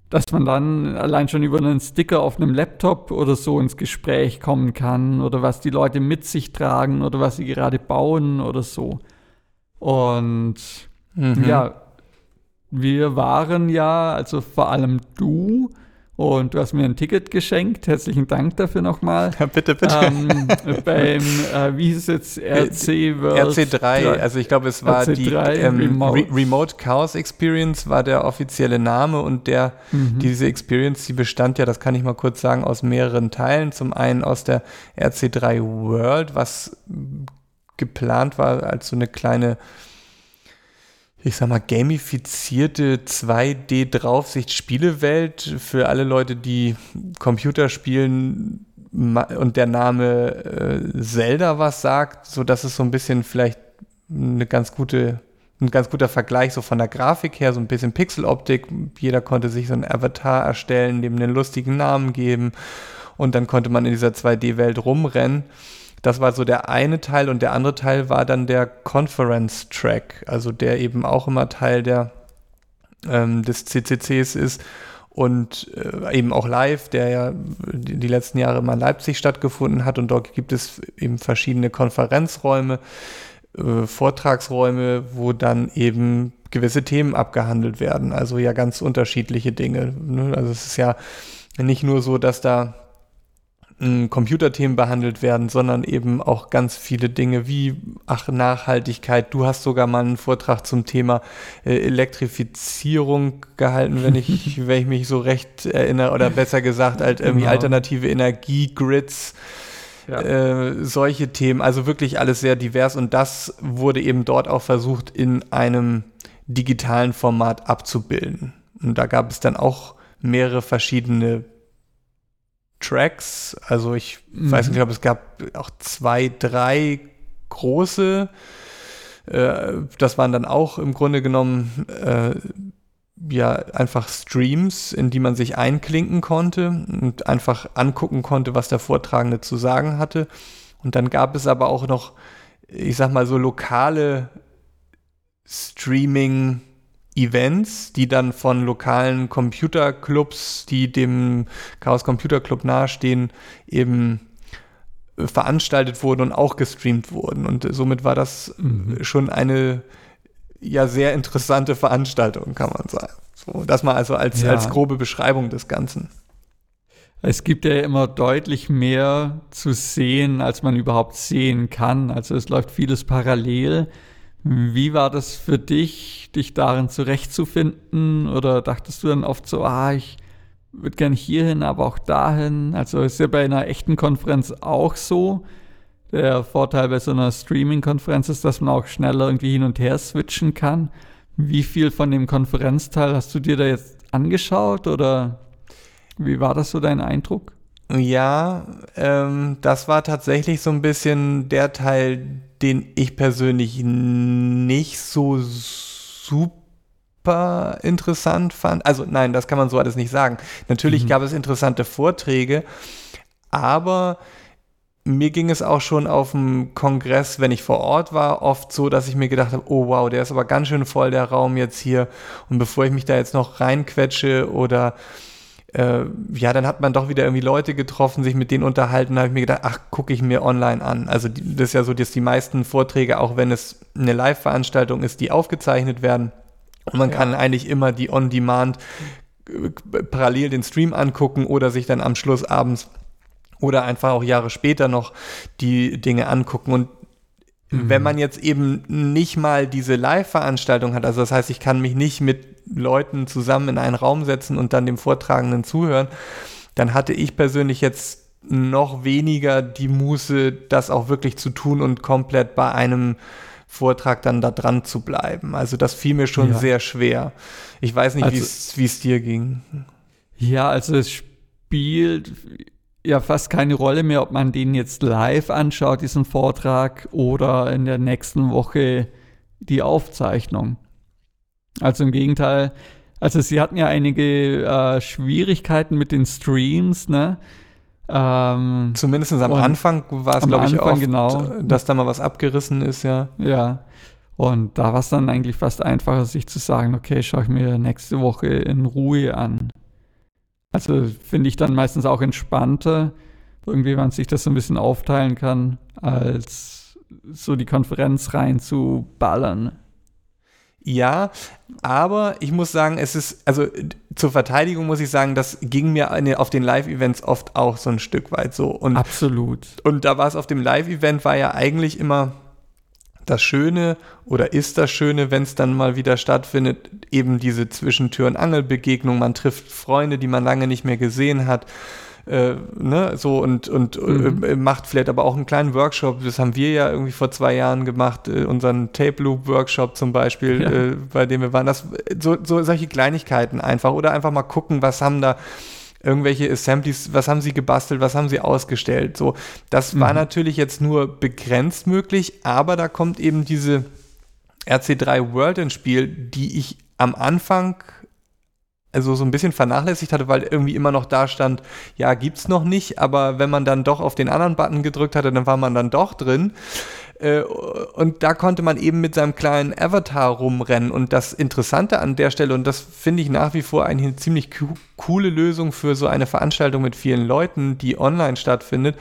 dass man dann allein schon über einen Sticker auf einem Laptop oder so ins Gespräch kommen kann oder was die Leute mit sich tragen oder was sie gerade bauen oder so. Und Mhm. ja, wir waren ja, also vor allem du, und du hast mir ein Ticket geschenkt. Herzlichen Dank dafür nochmal. Ja, bitte, bitte. ähm, beim, äh, wie hieß es jetzt, RC World RC3, also ich glaube, es war die RC3 ähm, Remote. Remote. Remote Chaos Experience war der offizielle Name und der Mhm. diese Experience, die bestand ja, das kann ich mal kurz sagen, aus mehreren Teilen. Zum einen aus der RC3 World, was geplant war als so eine kleine, ich sag mal, gamifizierte 2D-Draufsicht-Spielewelt für alle Leute, die Computer spielen und der Name äh, Zelda was sagt, so dass es so ein bisschen vielleicht eine ganz gute ein ganz guter Vergleich so von der Grafik her, so ein bisschen Pixeloptik. Jeder konnte sich so einen Avatar erstellen, dem einen lustigen Namen geben und dann konnte man in dieser 2D-Welt rumrennen. Das war so der eine Teil und der andere Teil war dann der Conference-Track, also der eben auch immer Teil der, ähm, des CCCs ist und äh, eben auch live, der ja die, die, letzten Jahre immer in Leipzig stattgefunden hat und dort gibt es eben verschiedene Konferenzräume, äh, Vortragsräume, wo dann eben gewisse Themen abgehandelt werden, also ja ganz unterschiedliche Dinge. Ne? Also es ist ja nicht nur so, dass da Computerthemen behandelt werden, sondern eben auch ganz viele Dinge wie ach Nachhaltigkeit. Du hast sogar mal einen Vortrag zum Thema äh, Elektrifizierung gehalten, wenn ich, wenn ich mich so recht erinnere, oder besser gesagt halt irgendwie genau. alternative Energiegrids. Ja. Äh, solche Themen, also wirklich alles sehr divers und das wurde eben dort auch versucht in einem digitalen Format abzubilden. Und da gab es dann auch mehrere verschiedene Tracks. Also ich mhm. weiß nicht, ich glaube, es gab auch zwei, drei große. Äh, das waren dann auch im Grunde genommen äh, ja einfach Streams, in die man sich einklinken konnte und einfach angucken konnte, was der Vortragende zu sagen hatte. Und dann gab es aber auch noch, ich sag mal so lokale Streaming- Events, die dann von lokalen Computerclubs, die dem Chaos Computer Club nahestehen, eben äh, veranstaltet wurden und auch gestreamt wurden. Und somit war das mhm. schon eine ja sehr interessante Veranstaltung, kann man sagen. So, das mal also als, ja. als grobe Beschreibung des Ganzen. Es gibt ja immer deutlich mehr zu sehen, als man überhaupt sehen kann. Also es läuft vieles parallel. Wie war das für dich, dich darin zurechtzufinden? Oder dachtest du dann oft so, ah, ich würde gerne hierhin, aber auch dahin? Also ist ja bei einer echten Konferenz auch so. Der Vorteil bei so einer Streaming-Konferenz ist, dass man auch schneller irgendwie hin und her switchen kann. Wie viel von dem Konferenzteil hast du dir da jetzt angeschaut oder wie war das so dein Eindruck? Ja, ähm, das war tatsächlich so ein bisschen der Teil, den ich persönlich nicht so super interessant fand. Also nein, das kann man so alles nicht sagen. Natürlich mhm. gab es interessante Vorträge, aber mir ging es auch schon auf dem Kongress, wenn ich vor Ort war, oft so, dass ich mir gedacht habe, oh wow, der ist aber ganz schön voll, der Raum jetzt hier. Und bevor ich mich da jetzt noch reinquetsche oder äh, ja, dann hat man doch wieder irgendwie Leute getroffen, sich mit denen unterhalten, da habe ich mir gedacht, ach, gucke ich mir online an. Also die, das ist ja so, dass die meisten Vorträge, auch wenn es eine Live-Veranstaltung ist, die aufgezeichnet werden. Und man ja. kann eigentlich immer die On-Demand äh, parallel den Stream angucken oder sich dann am Schluss abends oder einfach auch Jahre später noch die Dinge angucken. Und mhm. wenn man jetzt eben nicht mal diese Live-Veranstaltung hat, also das heißt, ich kann mich nicht mit Leuten zusammen in einen Raum setzen und dann dem Vortragenden zuhören, dann hatte ich persönlich jetzt noch weniger die Muße, das auch wirklich zu tun und komplett bei einem Vortrag dann da dran zu bleiben. Also das fiel mir schon ja. sehr schwer. Ich weiß nicht, also, wie es dir ging. Ja, also es spielt ja fast keine Rolle mehr, ob man den jetzt live anschaut, diesen Vortrag, oder in der nächsten Woche die Aufzeichnung. Also im Gegenteil, also sie hatten ja einige äh, Schwierigkeiten mit den Streams, ne? Ähm, Zumindest am Anfang war es, glaube ich, auch, genau. dass da mal was abgerissen ist, ja. Ja. Und da war es dann eigentlich fast einfacher, sich zu sagen, okay, schaue ich mir nächste Woche in Ruhe an. Also finde ich dann meistens auch entspannter, irgendwie, man sich das so ein bisschen aufteilen kann, als so die Konferenz rein zu ballern. Ja, aber ich muss sagen, es ist, also zur Verteidigung muss ich sagen, das ging mir auf den Live-Events oft auch so ein Stück weit so. Und, Absolut. Und da war es auf dem Live-Event, war ja eigentlich immer das Schöne oder ist das Schöne, wenn es dann mal wieder stattfindet, eben diese Zwischentür- und Angelbegegnung. Man trifft Freunde, die man lange nicht mehr gesehen hat äh, ne, so und, und mhm. äh, macht vielleicht aber auch einen kleinen Workshop. Das haben wir ja irgendwie vor zwei Jahren gemacht, äh, unseren Tape Loop Workshop zum Beispiel, ja. Äh, bei dem wir waren. Das, so, so solche Kleinigkeiten einfach oder einfach mal gucken, was haben da irgendwelche Assemblies, was haben sie gebastelt, was haben sie ausgestellt. So, das mhm. war natürlich jetzt nur begrenzt möglich, aber da kommt eben diese RC3 World ins Spiel, die ich am Anfang also so ein bisschen vernachlässigt hatte, weil irgendwie immer noch da stand, ja, gibt's noch nicht, aber wenn man dann doch auf den anderen Button gedrückt hatte, dann war man dann doch drin. Äh, und da konnte man eben mit seinem kleinen Avatar rumrennen. Und das Interessante an der Stelle, und das finde ich nach wie vor eine ziemlich coole Lösung für so eine Veranstaltung mit vielen Leuten, die online stattfindet,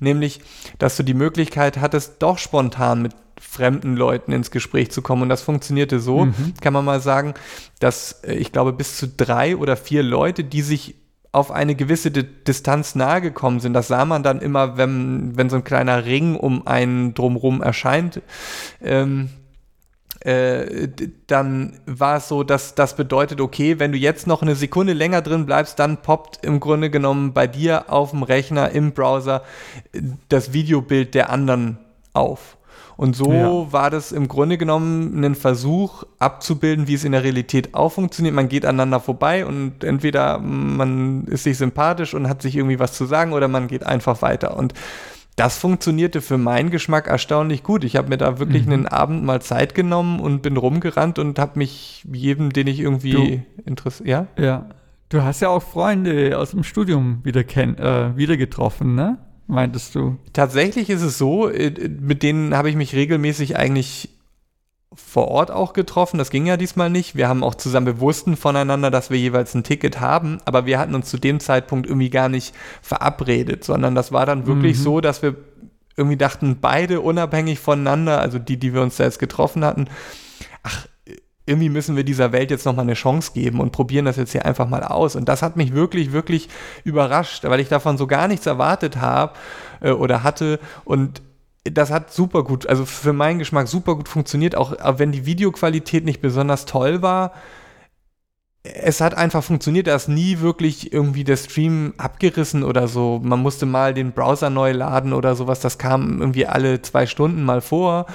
nämlich, dass du die Möglichkeit hattest, doch spontan mit fremden Leuten ins Gespräch zu kommen. Und das funktionierte so, mhm. kann man mal sagen, dass äh, ich glaube, bis zu drei oder vier Leute, die sich auf eine gewisse D Distanz nahe gekommen sind. Das sah man dann immer, wenn, wenn so ein kleiner Ring um einen drumherum erscheint. Ähm, äh, dann war es so, dass das bedeutet, okay, wenn du jetzt noch eine Sekunde länger drin bleibst, dann poppt im Grunde genommen bei dir auf dem Rechner im Browser das Videobild der anderen auf. Und so ja. war das im Grunde genommen ein Versuch abzubilden, wie es in der Realität auch funktioniert. Man geht aneinander vorbei und entweder man ist sich sympathisch und hat sich irgendwie was zu sagen oder man geht einfach weiter. Und das funktionierte für meinen Geschmack erstaunlich gut. Ich habe mir da wirklich mhm. einen Abend mal Zeit genommen und bin rumgerannt und habe mich jedem, den ich irgendwie interessiert. Ja? Ja. Du hast ja auch Freunde aus dem Studium wieder, äh, wieder getroffen, ne? Meintest du? Tatsächlich ist es so, äh, mit denen habe ich mich regelmäßig eigentlich vor Ort auch getroffen. Das ging ja diesmal nicht. Wir haben auch zusammen bewussten voneinander, dass wir jeweils ein Ticket haben, aber wir hatten uns zu dem Zeitpunkt irgendwie gar nicht verabredet, sondern das war dann wirklich mhm. so, dass wir irgendwie dachten, beide unabhängig voneinander, also die, die wir uns da jetzt getroffen hatten, ach, irgendwie müssen wir dieser Welt jetzt nochmal eine Chance geben und probieren das jetzt hier einfach mal aus. Und das hat mich wirklich, wirklich überrascht, weil ich davon so gar nichts erwartet habe äh, oder hatte. Und das hat super gut, also für meinen Geschmack super gut funktioniert, auch, wenn die Videoqualität nicht besonders toll war. Es hat einfach funktioniert, da ist nie wirklich irgendwie der Stream abgerissen oder so. Man musste mal den Browser neu laden oder sowas. Das kam irgendwie alle zwei Stunden mal vor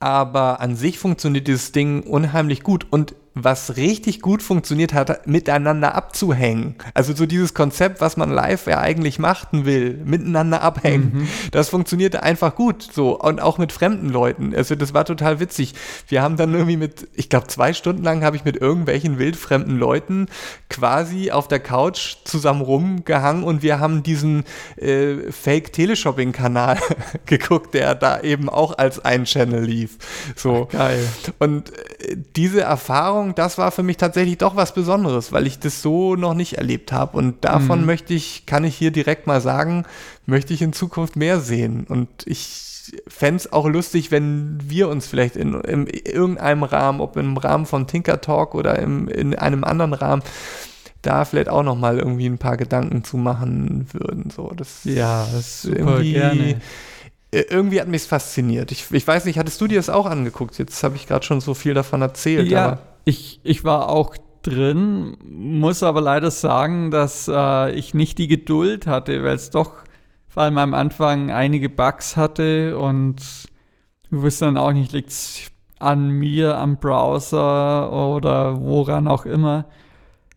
aber an sich funktioniert dieses Ding unheimlich gut und was richtig gut funktioniert hat, miteinander abzuhängen. Also so dieses Konzept, was man live ja eigentlich machen will, miteinander abhängen. Mhm. Das funktionierte einfach gut so und auch mit fremden Leuten. Also das war total witzig. Wir haben dann irgendwie mit, ich glaube zwei Stunden lang habe ich mit irgendwelchen wildfremden Leuten quasi auf der Couch zusammen rumgehangen und wir haben diesen äh, Fake-Teleshopping-Kanal geguckt, der da eben auch als ein Channel lief. So. Ach, geil. Und äh, diese Erfahrung Erfahrung, das war für mich tatsächlich doch was Besonderes, weil ich das so noch nicht erlebt habe. Und davon mhm. möchte ich, kann ich hier direkt mal sagen, möchte ich in Zukunft mehr sehen. Und ich fände es auch lustig, wenn wir uns vielleicht in, in, irgendeinem Rahmen, ob im Rahmen von Tinker Talk oder im, in einem anderen Rahmen, da vielleicht auch noch mal irgendwie ein paar Gedanken zu machen würden. So, das ja, das ist super gerne äh, irgendwie hat mich fasziniert. Ich, ich weiß nicht, hattest du dir das auch angeguckt? Jetzt habe ich gerade schon so viel davon erzählt. Ja, ich, ich war auch drin, muss aber leider sagen, dass äh, ich nicht die Geduld hatte, weil es doch vor allem am Anfang einige Bugs hatte und du wusste dann auch nicht, liegt es an mir, am Browser oder woran auch immer.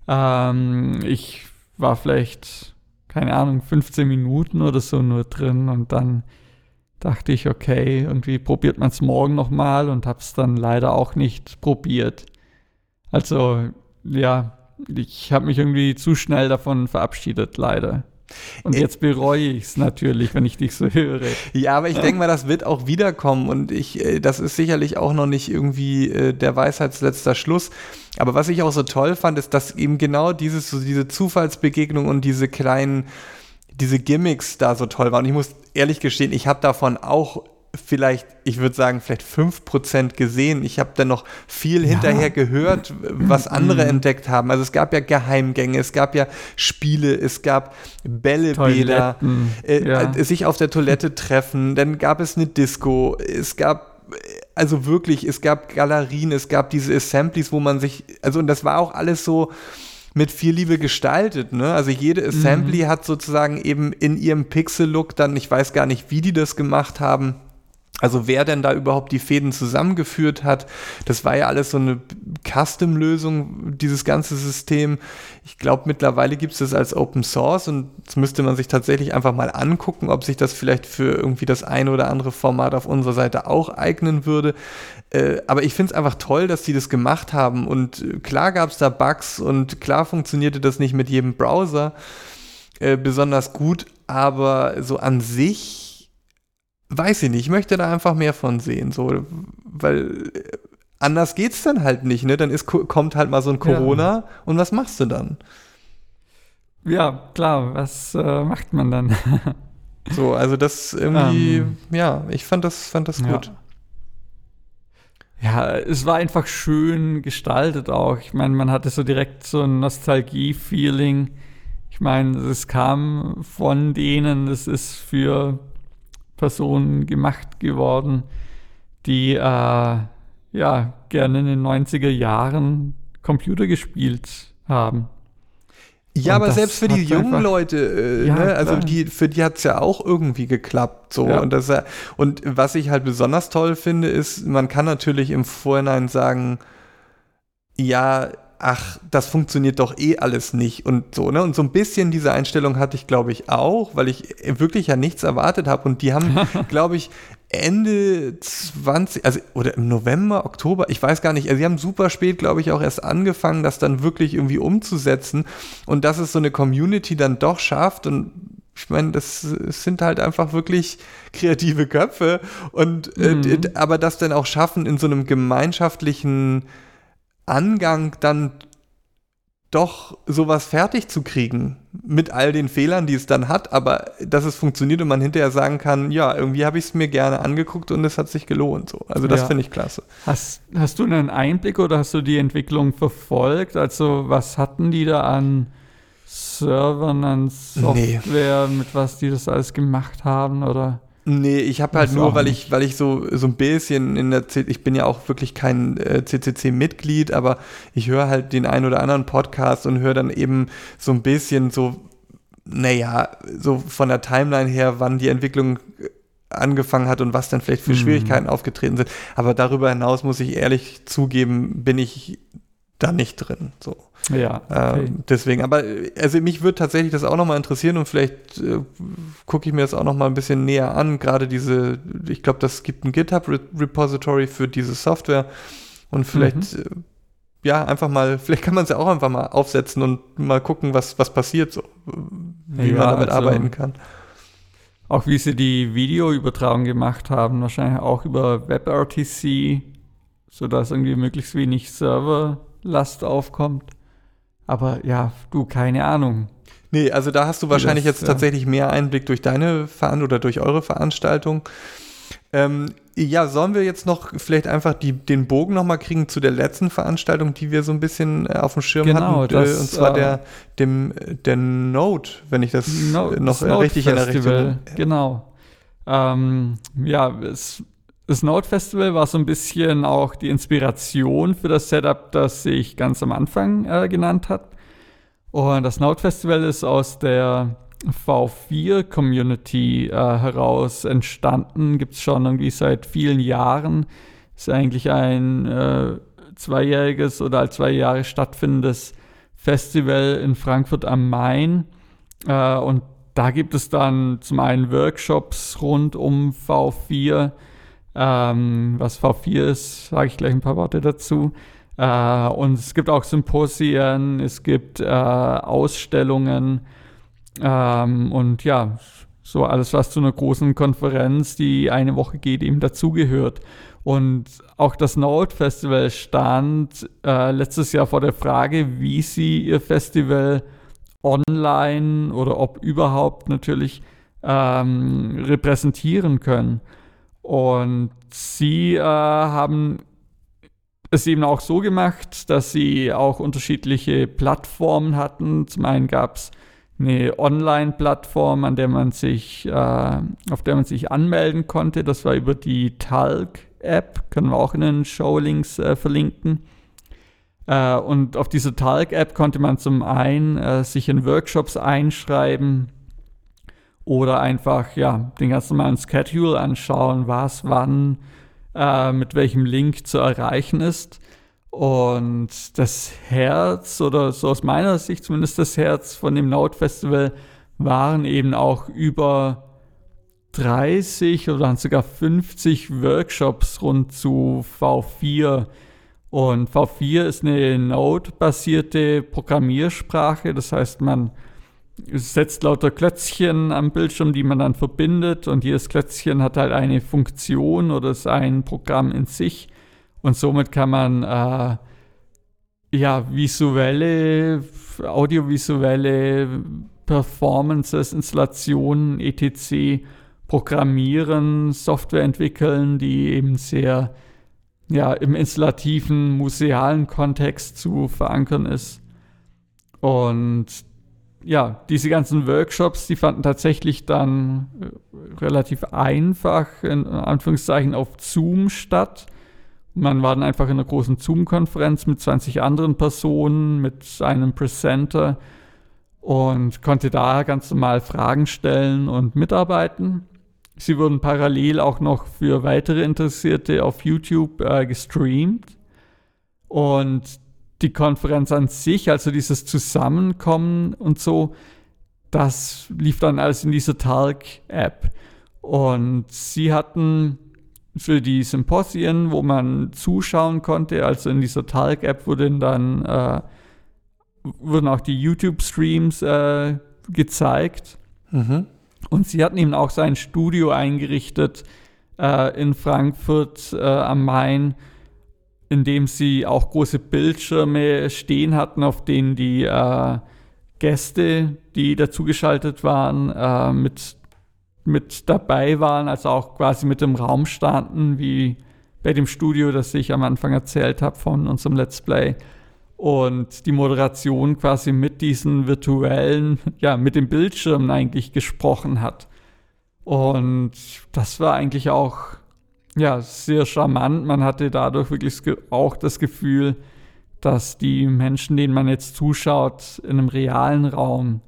Ähm, ich war vielleicht, keine Ahnung, 15 Minuten oder so nur drin und dann dachte ich, okay, irgendwie probiert man es morgen nochmal und habe es dann leider auch nicht probiert. Also, ja, ich habe mich irgendwie zu schnell davon verabschiedet, leider. Und jetzt bereue ich es natürlich, wenn ich dich so höre. Ja, aber ich denke mal, das wird auch wiederkommen und ich, äh, das ist sicherlich auch noch nicht irgendwie äh, der Weisheitsletzter Schluss. Aber was ich auch so toll fand, ist, dass eben genau dieses, so diese Zufallsbegegnung und diese kleinen, diese Gimmicks da so toll waren. Und ich muss ehrlich gestehen, ich habe davon auch vielleicht, ich würde sagen, vielleicht 5% gesehen. Ich habe dann noch viel ja. hinterher gehört, was andere mhm. entdeckt haben. Also es gab ja Geheimgänge, es gab ja Spiele, es gab Bällebäder, äh, ja. äh, sich auf der Toilette treffen, dann gab es eine Disco, es gab also wirklich, es gab Galerien, es gab diese Assemblies, wo man sich, also und das war auch alles so, mit viel Liebe gestaltet. Ne? Also jede Assembly mhm. hat sozusagen eben in ihrem Pixel-Look dann, ich weiß gar nicht, wie die das gemacht haben, also wer denn da überhaupt die Fäden zusammengeführt hat, das war ja alles so eine Custom-Lösung, dieses ganze System. Ich glaube, mittlerweile gibt es das als Open Source und jetzt müsste man sich tatsächlich einfach mal angucken, ob sich das vielleicht für irgendwie das eine oder andere Format auf unserer Seite auch eignen würde. Äh, aber ich finde es einfach toll, dass die das gemacht haben und klar gab es da Bugs und klar funktionierte das nicht mit jedem Browser äh, besonders gut, aber so an sich weiß ich nicht, ich möchte da einfach mehr von sehen, so, weil äh, anders geht's dann halt nicht, ne? Dann ist, kommt halt mal so ein Corona ja. und was machst du dann? Ja, klar, was äh, macht man dann? so, also das irgendwie, ähm. ja, ich fand das, fand das gut. Ja. ja, es war einfach schön gestaltet auch. Ich meine, man hatte so direkt so ein Nostalgie-Feeling. Ich meine, es kam von denen, es ist für Personen gemacht geworden, die äh, ja gerne in den 90er Jahren Computer gespielt haben. Ja, und aber selbst für die jungen Leute, äh, ja, ne? also die, für die hat es ja auch irgendwie geklappt. So. Ja. Und, das, und was ich halt besonders toll finde, ist, man kann natürlich im Vorhinein sagen, ja, ach, das funktioniert doch eh alles nicht und so, ne? Und so ein bisschen diese Einstellung hatte ich, glaube ich, auch, weil ich wirklich ja nichts erwartet habe. Und die haben, glaube ich, Ende 20, also oder im November, Oktober, ich weiß gar nicht, also sie haben super spät, glaube ich, auch erst angefangen, das dann wirklich irgendwie umzusetzen und dass es so eine Community dann doch schafft und ich meine, das sind halt einfach wirklich kreative Köpfe und äh, mhm. äh, aber das dann auch schaffen in so einem gemeinschaftlichen Angang dann doch sowas fertig zu kriegen mit all den Fehlern, die es dann hat, aber dass es funktioniert und man hinterher sagen kann, ja, irgendwie habe ich es mir gerne angeguckt und es hat sich gelohnt. So. Also das ja. finde ich klasse. Hast, hast du einen Einblick oder hast du die Entwicklung verfolgt? Also was hatten die da an Servern, an Software, nee. mit was die das alles gemacht haben oder? Nee, ich habe halt nur, weil ich, weil ich so, so ein bisschen in der, C ich bin ja auch wirklich kein äh, CCC-Mitglied, aber ich höre halt den einen oder anderen Podcast und höre dann eben so ein bisschen so, naja, so von der Timeline her, wann die Entwicklung äh, angefangen hat und was dann vielleicht für mhm. Schwierigkeiten aufgetreten sind. Aber darüber hinaus muss ich ehrlich zugeben, bin ich da nicht drin. So. Ja. Okay. Ähm, deswegen, aber also mich würde tatsächlich das auch nochmal interessieren und vielleicht äh, gucke ich mir das auch nochmal ein bisschen näher an. Gerade diese, ich glaube, das gibt ein GitHub-Repository für diese Software und vielleicht, mhm. äh, ja, einfach mal, vielleicht kann man es ja auch einfach mal aufsetzen und mal gucken, was, was passiert, so, wie ja, man damit also, arbeiten kann. Auch wie sie die Videoübertragung gemacht haben, wahrscheinlich auch über WebRTC, sodass irgendwie möglichst wenig Serverlast aufkommt. Aber ja, du, keine Ahnung. Nee, also da hast du wahrscheinlich das, jetzt ja. tatsächlich mehr Einblick durch deine Veranstaltung oder durch eure Veranstaltung. Ähm, ja, sollen wir jetzt noch vielleicht einfach die, den Bogen nochmal kriegen zu der letzten Veranstaltung, die wir so ein bisschen äh, auf dem Schirm genau, hatten? Das, äh, und zwar äh, der, dem, der Note, wenn ich das no, noch das richtig in Erinnerung habe. Genau. Ähm, ja, es das Node Festival war so ein bisschen auch die Inspiration für das Setup, das ich ganz am Anfang äh, genannt habe. Und das Node Festival ist aus der V4-Community äh, heraus entstanden. Gibt es schon irgendwie seit vielen Jahren. Ist eigentlich ein äh, zweijähriges oder als zwei Jahre stattfindendes Festival in Frankfurt am Main. Äh, und da gibt es dann zum einen Workshops rund um V4 ähm, was V4 ist, sage ich gleich ein paar Worte dazu. Äh, und es gibt auch Symposien, es gibt äh, Ausstellungen ähm, und ja, so alles, was zu einer großen Konferenz, die eine Woche geht, eben dazugehört. Und auch das Node Festival stand äh, letztes Jahr vor der Frage, wie sie ihr Festival online oder ob überhaupt natürlich ähm, repräsentieren können. Und sie äh, haben es eben auch so gemacht, dass sie auch unterschiedliche Plattformen hatten. Zum einen gab es eine Online-Plattform, an der man sich, äh, auf der man sich anmelden konnte. Das war über die Talk-App, können wir auch in den Showlinks äh, verlinken. Äh, und auf dieser Talk-App konnte man zum einen äh, sich in Workshops einschreiben oder einfach ja, den ganz normalen Schedule anschauen, was wann äh, mit welchem Link zu erreichen ist. Und das Herz, oder so aus meiner Sicht zumindest das Herz von dem Node Festival, waren eben auch über 30 oder sogar 50 Workshops rund zu V4. Und V4 ist eine Node-basierte Programmiersprache. Das heißt, man setzt lauter Klötzchen am Bildschirm, die man dann verbindet. Und jedes Klötzchen hat halt eine Funktion oder ist ein Programm in sich. Und somit kann man äh, ja visuelle, audiovisuelle Performances, Installationen, etc. programmieren, Software entwickeln, die eben sehr ja, im installativen, musealen Kontext zu verankern ist. Und ja, diese ganzen Workshops, die fanden tatsächlich dann äh, relativ einfach, in Anführungszeichen, auf Zoom statt. Man war dann einfach in einer großen Zoom-Konferenz mit 20 anderen Personen, mit einem Presenter und konnte da ganz normal Fragen stellen und mitarbeiten. Sie wurden parallel auch noch für weitere Interessierte auf YouTube äh, gestreamt. Und die Konferenz an sich, also dieses Zusammenkommen und so, das lief dann alles in dieser Talk-App. Und sie hatten für die Symposien, wo man zuschauen konnte. Also in dieser Talk-App wurden dann äh, wurden auch die YouTube-Streams äh, gezeigt. Mhm. Und sie hatten eben auch sein Studio eingerichtet äh, in Frankfurt äh, am Main, in dem sie auch große Bildschirme stehen hatten, auf denen die äh, Gäste, die dazugeschaltet waren, äh, mit mit dabei waren, also auch quasi mit im Raum standen, wie bei dem Studio, das ich am Anfang erzählt habe von unserem Let's Play. Und die Moderation quasi mit diesen virtuellen, ja, mit dem Bildschirm eigentlich gesprochen hat. Und das war eigentlich auch, ja, sehr charmant. Man hatte dadurch wirklich auch das Gefühl, dass die Menschen, denen man jetzt zuschaut, in einem realen Raum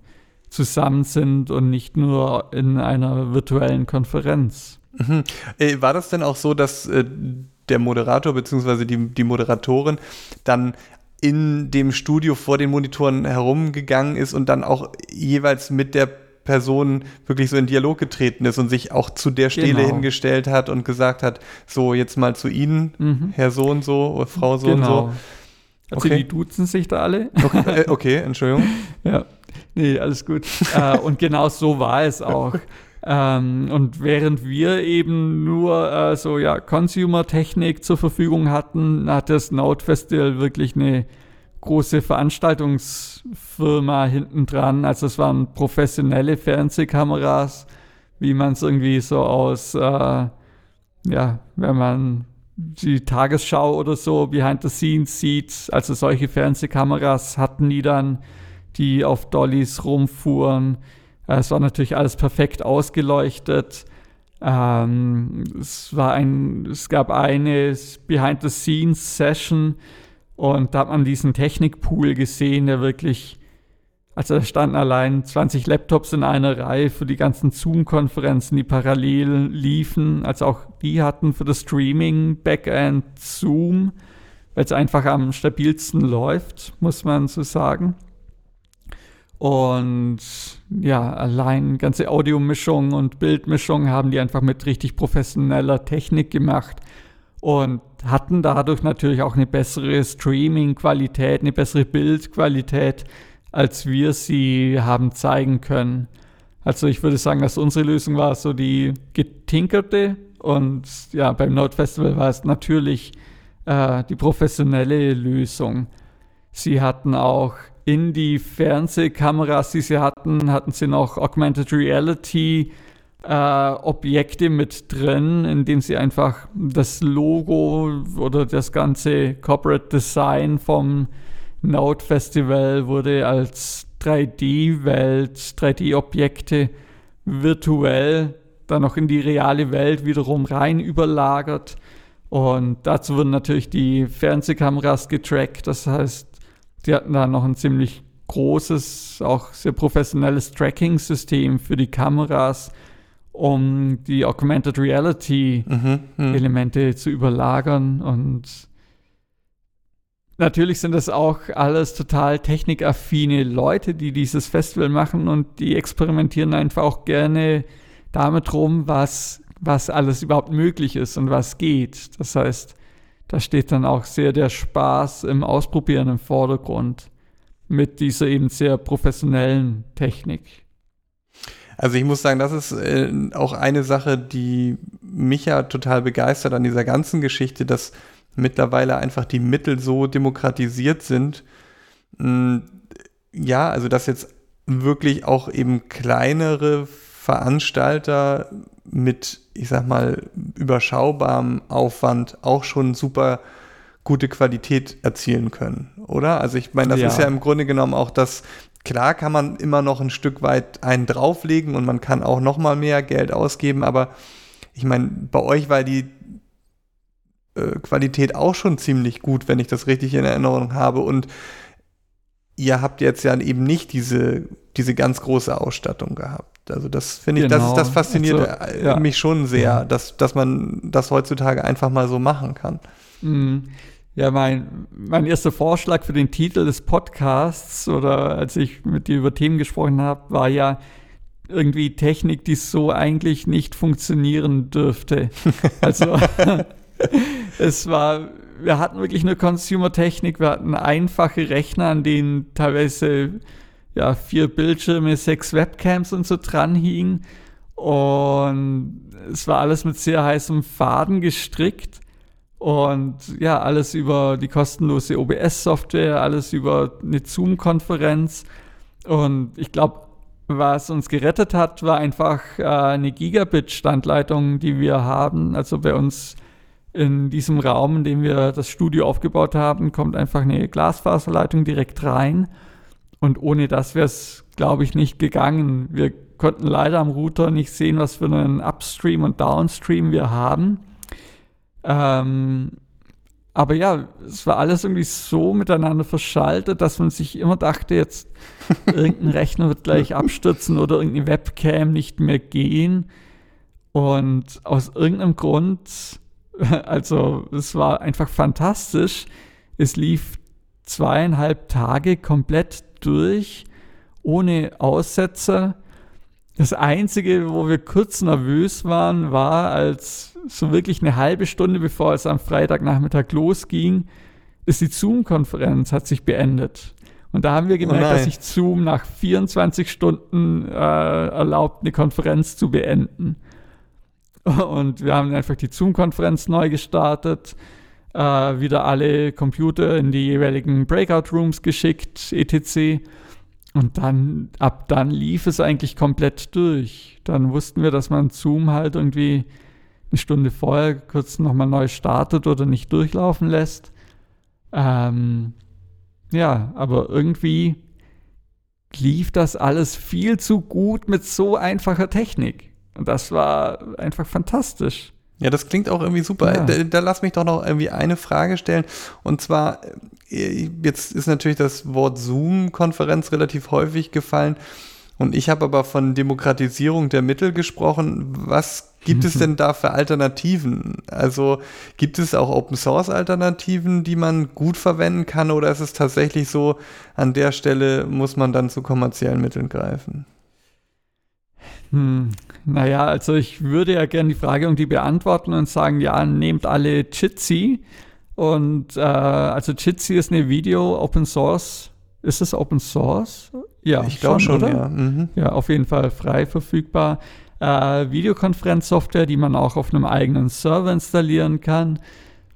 zusammen sind und nicht nur in einer virtuellen Konferenz. Mhm. Äh, war das denn auch so, dass äh, der Moderator bzw. Die, die Moderatorin dann in dem Studio vor den Monitoren herumgegangen ist und dann auch jeweils mit der Person wirklich so in Dialog getreten ist und sich auch zu der Stelle genau. hingestellt hat und gesagt hat, so jetzt mal zu Ihnen, mhm. Herr so und so oder Frau so genau. und so. Also okay. die duzen sich da alle. Okay, äh, okay Entschuldigung. ja. Nee, alles gut. äh, und genau so war es auch. Ähm, und während wir eben nur äh, so ja Consumer-Technik zur Verfügung hatten, hat das Node Festival wirklich eine große Veranstaltungsfirma hinten dran. Also es waren professionelle Fernsehkameras, wie man es irgendwie so aus, äh, ja, wenn man die Tagesschau oder so behind the scenes sieht. Also solche Fernsehkameras hatten die dann die auf Dollys rumfuhren. Äh, es war natürlich alles perfekt ausgeleuchtet. Ähm, es, war ein, es gab eine Behind-the-Scenes-Session und da hat man diesen Technikpool gesehen, der wirklich, also da standen allein 20 Laptops in einer Reihe für die ganzen Zoom-Konferenzen, die parallel liefen. Also auch die hatten für das Streaming Backend Zoom, weil es einfach am stabilsten läuft, muss man so sagen. Und ja, allein ganze Audiomischung und Bildmischung haben die einfach mit richtig professioneller Technik gemacht und hatten dadurch natürlich auch eine bessere Streaming-Qualität, eine bessere Bildqualität, als wir sie haben zeigen können. Also ich würde sagen, dass unsere Lösung war so die getinkerte und ja, beim Node Festival war es natürlich äh, die professionelle Lösung. Sie hatten auch in die Fernsehkameras, die sie hatten, hatten sie noch Augmented Reality äh, Objekte mit drin, indem sie einfach das Logo oder das ganze Corporate Design vom Node Festival wurde als 3D-Welt, 3D-Objekte virtuell dann noch in die reale Welt wiederum rein überlagert. Und dazu wurden natürlich die Fernsehkameras getrackt. Das heißt, die hatten da noch ein ziemlich großes, auch sehr professionelles Tracking-System für die Kameras, um die Augmented Reality-Elemente mhm, mhm. zu überlagern. Und natürlich sind das auch alles total technikaffine Leute, die dieses Festival machen und die experimentieren einfach auch gerne damit rum, was, was alles überhaupt möglich ist und was geht. Das heißt, da steht dann auch sehr der Spaß im Ausprobieren im Vordergrund mit dieser eben sehr professionellen Technik. Also ich muss sagen, das ist äh, auch eine Sache, die mich ja total begeistert an dieser ganzen Geschichte, dass mittlerweile einfach die Mittel so demokratisiert sind. Mh, ja, also dass jetzt wirklich auch eben kleinere Veranstalter mit, ich sag mal, überschaubarem Aufwand auch schon super gute Qualität erzielen können, oder? Also ich meine, das ja. ist ja im Grunde genommen auch das, klar kann man immer noch ein Stück weit einen drauflegen und man kann auch noch mal mehr Geld ausgeben, aber ich meine, bei euch war die äh, Qualität auch schon ziemlich gut, wenn ich das richtig in Erinnerung habe und ihr habt jetzt ja eben nicht diese, diese ganz große Ausstattung gehabt. Also das finde ich, genau. das, das fasziniert also, ja. mich schon sehr, dass, dass man das heutzutage einfach mal so machen kann. Mhm. Ja, mein, mein erster Vorschlag für den Titel des Podcasts oder als ich mit dir über Themen gesprochen habe, war ja irgendwie Technik, die so eigentlich nicht funktionieren dürfte. Also es war, wir hatten wirklich nur Consumer-Technik, wir hatten einfache Rechner, an denen teilweise ja, vier Bildschirme, sechs Webcams und so dran hingen. Und es war alles mit sehr heißem Faden gestrickt. Und ja, alles über die kostenlose OBS-Software, alles über eine Zoom-Konferenz. Und ich glaube, was uns gerettet hat, war einfach äh, eine Gigabit-Standleitung, die wir haben. Also bei uns in diesem Raum, in dem wir das Studio aufgebaut haben, kommt einfach eine Glasfaserleitung direkt rein. Und ohne das wäre es, glaube ich, nicht gegangen. Wir konnten leider am Router nicht sehen, was für einen Upstream und Downstream wir haben. Ähm, aber ja, es war alles irgendwie so miteinander verschaltet, dass man sich immer dachte, jetzt irgendein Rechner wird gleich abstürzen oder irgendeine Webcam nicht mehr gehen. Und aus irgendeinem Grund, also es war einfach fantastisch. Es lief zweieinhalb Tage komplett durch, ohne Aussetzer. Das Einzige, wo wir kurz nervös waren, war, als so wirklich eine halbe Stunde bevor es am Freitagnachmittag losging, ist die Zoom-Konferenz, hat sich beendet. Und da haben wir gemerkt, oh dass sich Zoom nach 24 Stunden äh, erlaubt, eine Konferenz zu beenden. Und wir haben einfach die Zoom-Konferenz neu gestartet, äh, wieder alle Computer in die jeweiligen Breakout-Rooms geschickt, etc. Und dann, ab dann lief es eigentlich komplett durch. Dann wussten wir, dass man Zoom halt irgendwie eine Stunde vorher kurz nochmal neu startet oder nicht durchlaufen lässt. Ähm, ja, aber irgendwie lief das alles viel zu gut mit so einfacher Technik. Und das war einfach fantastisch. Ja, das klingt auch irgendwie super. Ja. Da, da, lass mich doch noch irgendwie eine Frage stellen. Und zwar, äh, jetzt ist natürlich das Wort Zoom-Konferenz relativ häufig gefallen. Und ich habe aber von Demokratisierung der Mittel gesprochen. Was gibt es denn da für Alternativen? Also gibt es auch Open Source Alternativen, die man gut verwenden kann? Oder ist es tatsächlich so, an der Stelle muss man dann zu kommerziellen Mitteln greifen? Hm, naja, also ich würde ja gerne die Frage irgendwie beantworten und sagen, ja, nehmt alle Jitsi. Und äh, also Jitsi ist eine Video Open Source. Ist es Open Source? Ja, ich glaube schon, schon ja. Mhm. Ja, auf jeden Fall frei verfügbar. Äh, Videokonferenzsoftware, die man auch auf einem eigenen Server installieren kann,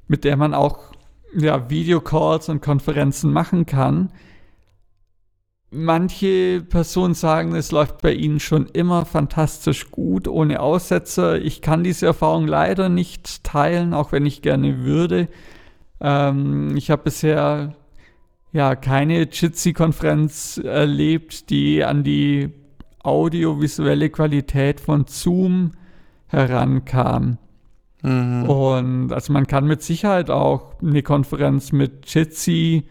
mit der man auch ja, Videocalls und Konferenzen machen kann. Manche Personen sagen, es läuft bei ihnen schon immer fantastisch gut, ohne Aussetzer. Ich kann diese Erfahrung leider nicht teilen, auch wenn ich gerne würde. Ähm, ich habe bisher ja keine Jitsi-Konferenz erlebt, die an die audiovisuelle Qualität von Zoom herankam. Mhm. Und also man kann mit Sicherheit auch eine Konferenz mit Jitsi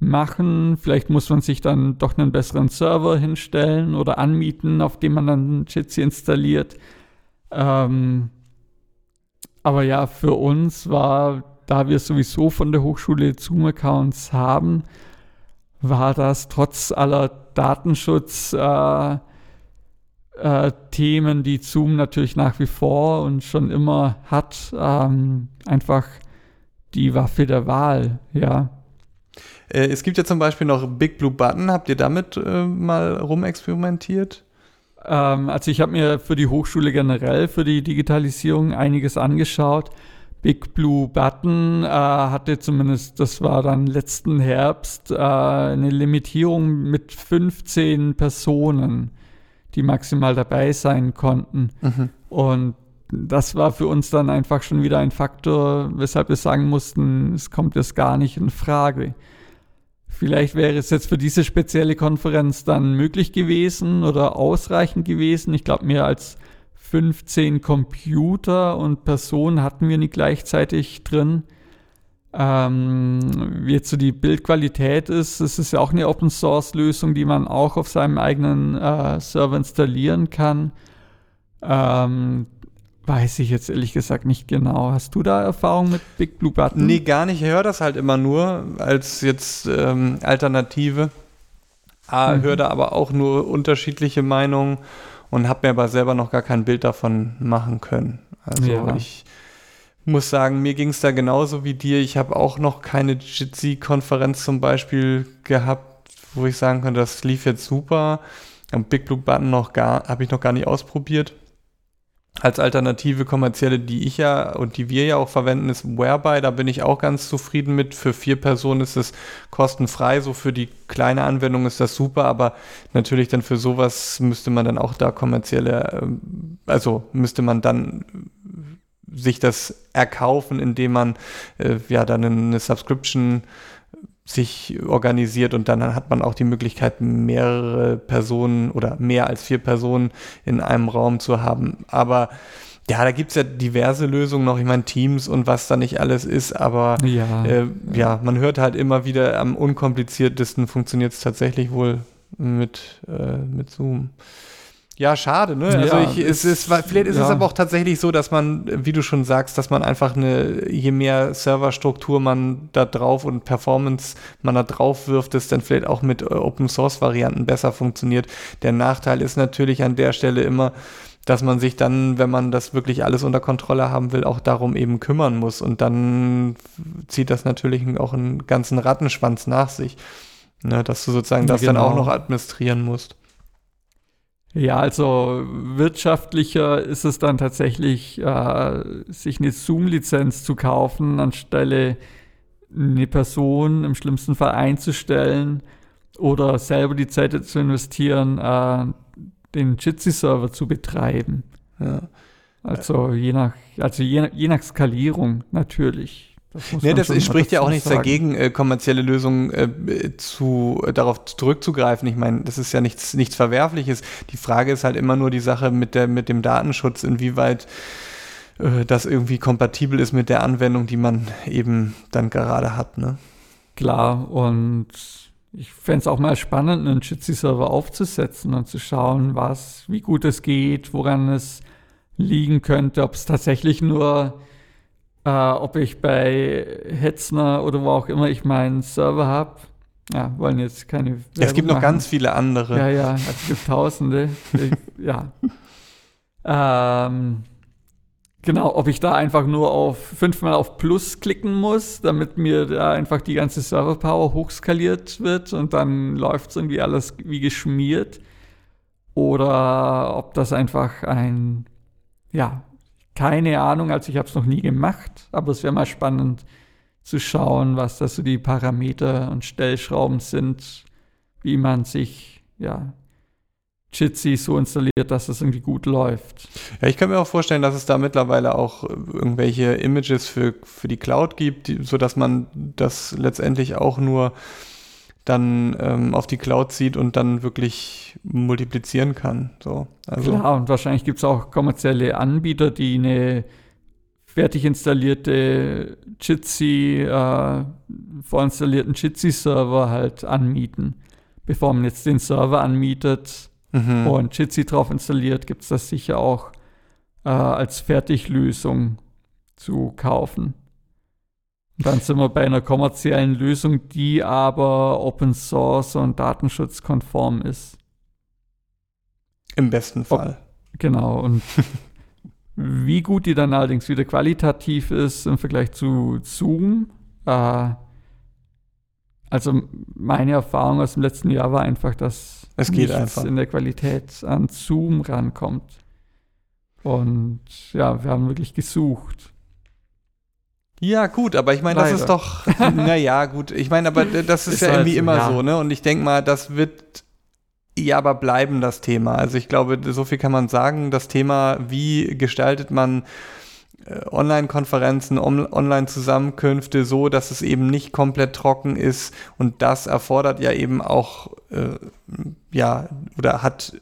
machen. Vielleicht muss man sich dann doch einen besseren Server hinstellen oder anmieten, auf dem man dann Jitsi installiert. Ähm, aber ja, für uns war, da wir sowieso von der Hochschule Zoom-Accounts haben, war das trotz aller Datenschutz äh, äh, Themen, die Zoom natürlich nach wie vor und schon immer hat, ähm, einfach die Waffe der Wahl, ja. Äh, es gibt ja zum Beispiel noch Big Blue Button. Habt ihr damit äh, mal rumexperimentiert? Ähm, also ich habe mir für die Hochschule generell, für die Digitalisierung einiges angeschaut. Big Blue Button äh, hatte zumindest, das war dann letzten Herbst, äh, eine Limitierung mit 15 Personen die maximal dabei sein konnten. Mhm. Und das war für uns dann einfach schon wieder ein Faktor, weshalb wir sagen mussten, es kommt jetzt gar nicht in Frage. Vielleicht wäre es jetzt für diese spezielle Konferenz dann möglich gewesen oder ausreichend gewesen. Ich glaube, mehr als 15 Computer und Personen hatten wir nicht gleichzeitig drin. Ähm, wie jetzt so die Bildqualität ist, es ist ja auch eine Open Source Lösung, die man auch auf seinem eigenen äh, Server installieren kann. Ähm, weiß ich jetzt ehrlich gesagt nicht genau. Hast du da Erfahrung mit Big Blue Button? Nee, gar nicht. Ich höre das halt immer nur als jetzt ähm, Alternative. Ah, mhm. Höre da aber auch nur unterschiedliche Meinungen und habe mir aber selber noch gar kein Bild davon machen können. Also ja. ich muss sagen, mir ging es da genauso wie dir. Ich habe auch noch keine Jitsi-Konferenz zum Beispiel gehabt, wo ich sagen könnte, das lief jetzt super. Und Big Blue Button noch gar, habe ich noch gar nicht ausprobiert. Als Alternative kommerzielle, die ich ja und die wir ja auch verwenden, ist Whereby. Da bin ich auch ganz zufrieden mit. Für vier Personen ist es kostenfrei. So für die kleine Anwendung ist das super. Aber natürlich dann für sowas müsste man dann auch da kommerzielle, ähm, also müsste man dann sich das erkaufen, indem man äh, ja dann eine Subscription sich organisiert und dann hat man auch die Möglichkeit, mehrere Personen oder mehr als vier Personen in einem Raum zu haben. Aber ja, da gibt es ja diverse Lösungen noch, ich meine Teams und was da nicht alles ist, aber ja, äh, ja man hört halt immer wieder, am unkompliziertesten funktioniert es tatsächlich wohl mit, äh, mit Zoom. Ja, schade, ne? Also ja, ich, es ist, vielleicht ist ja. es aber auch tatsächlich so, dass man, wie du schon sagst, dass man einfach eine, je mehr Serverstruktur man da drauf und Performance man da drauf wirft, es dann vielleicht auch mit äh, Open Source Varianten besser funktioniert. Der Nachteil ist natürlich an der Stelle immer, dass man sich dann, wenn man das wirklich alles unter Kontrolle haben will, auch darum eben kümmern muss. Und dann zieht das natürlich auch einen ganzen Rattenschwanz nach sich. Ne, dass du sozusagen das genau. dann auch genau. noch administrieren musst. Ja, also wirtschaftlicher ist es dann tatsächlich, äh, sich eine Zoom-Lizenz zu kaufen, anstelle eine Person im schlimmsten Fall einzustellen oder selber die Zeit zu investieren, äh, den Jitsi-Server zu betreiben. Ja. Also je nach, also je, je nach Skalierung natürlich. Das nee, das spricht ja auch nichts sagen. dagegen, äh, kommerzielle Lösungen äh, zu, äh, darauf zurückzugreifen. Ich meine, das ist ja nichts, nichts Verwerfliches. Die Frage ist halt immer nur die Sache mit, der, mit dem Datenschutz, inwieweit äh, das irgendwie kompatibel ist mit der Anwendung, die man eben dann gerade hat. Ne? Klar, und ich fände es auch mal spannend, einen Jitsi-Server aufzusetzen und zu schauen, was, wie gut es geht, woran es liegen könnte, ob es tatsächlich nur äh, ob ich bei Hetzner oder wo auch immer ich meinen Server habe. Ja, wollen jetzt keine. Werbung es gibt noch machen. ganz viele andere. Ja, ja, es gibt Tausende. ja. Ähm, genau, ob ich da einfach nur auf fünfmal auf Plus klicken muss, damit mir da einfach die ganze Server-Power hochskaliert wird und dann läuft es irgendwie alles wie geschmiert. Oder ob das einfach ein, ja, keine Ahnung, also ich habe es noch nie gemacht, aber es wäre mal spannend zu schauen, was da so die Parameter und Stellschrauben sind, wie man sich, ja, Jitsi so installiert, dass das irgendwie gut läuft. Ja, ich kann mir auch vorstellen, dass es da mittlerweile auch irgendwelche Images für, für die Cloud gibt, die, sodass man das letztendlich auch nur dann ähm, auf die Cloud zieht und dann wirklich multiplizieren kann. So, also. Klar, und wahrscheinlich gibt es auch kommerzielle Anbieter, die eine fertig installierte Jitsi, äh, vorinstallierten Jitsi-Server halt anmieten. Bevor man jetzt den Server anmietet mhm. und Jitsi drauf installiert, gibt es das sicher auch äh, als Fertiglösung zu kaufen. Dann sind wir bei einer kommerziellen Lösung, die aber Open Source und datenschutzkonform ist. Im besten Fall. Ob, genau. Und wie gut die dann allerdings wieder qualitativ ist im Vergleich zu Zoom. Äh, also meine Erfahrung aus dem letzten Jahr war einfach, dass es geht einfach. in der Qualität an Zoom rankommt. Und ja, wir haben wirklich gesucht. Ja, gut, aber ich meine, das ist doch, naja, gut, ich meine, aber das ist, ist ja halt irgendwie immer ja. so, ne? Und ich denke mal, das wird ja aber bleiben, das Thema. Also ich glaube, so viel kann man sagen. Das Thema, wie gestaltet man äh, Online-Konferenzen, on Online-Zusammenkünfte so, dass es eben nicht komplett trocken ist. Und das erfordert ja eben auch, äh, ja, oder hat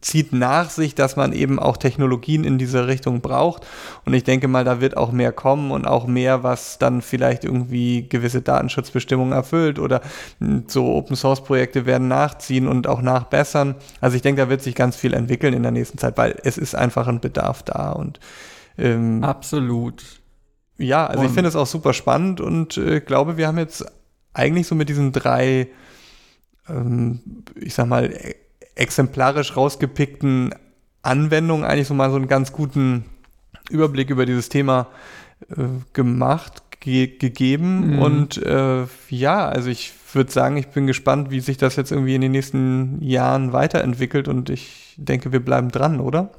zieht nach sich, dass man eben auch Technologien in diese Richtung braucht. Und ich denke mal, da wird auch mehr kommen und auch mehr, was dann vielleicht irgendwie gewisse Datenschutzbestimmungen erfüllt oder so Open Source Projekte werden nachziehen und auch nachbessern. Also ich denke, da wird sich ganz viel entwickeln in der nächsten Zeit, weil es ist einfach ein Bedarf da und ähm, absolut. Ja, also und ich finde es auch super spannend und äh, glaube, wir haben jetzt eigentlich so mit diesen drei, ähm, ich sag mal, exemplarisch rausgepickten Anwendungen eigentlich so mal so einen ganz guten Überblick über dieses Thema äh, gemacht, ge gegeben. Mhm. Und äh, ja, also ich würde sagen, ich bin gespannt, wie sich das jetzt irgendwie in den nächsten Jahren weiterentwickelt und ich denke, wir bleiben dran, oder?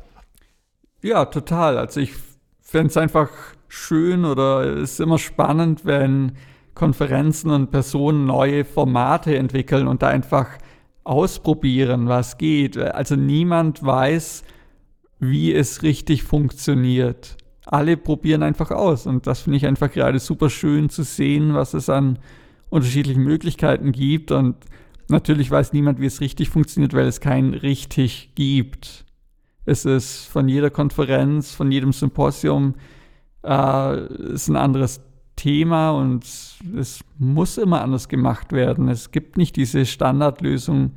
Ja, total. Also ich fände es einfach schön oder es ist immer spannend, wenn Konferenzen und Personen neue Formate entwickeln und da einfach ausprobieren, was geht. Also niemand weiß, wie es richtig funktioniert. Alle probieren einfach aus und das finde ich einfach gerade super schön zu sehen, was es an unterschiedlichen Möglichkeiten gibt und natürlich weiß niemand, wie es richtig funktioniert, weil es kein richtig gibt. Es ist von jeder Konferenz, von jedem Symposium äh, ist ein anderes Thema und es muss immer anders gemacht werden. Es gibt nicht diese Standardlösung,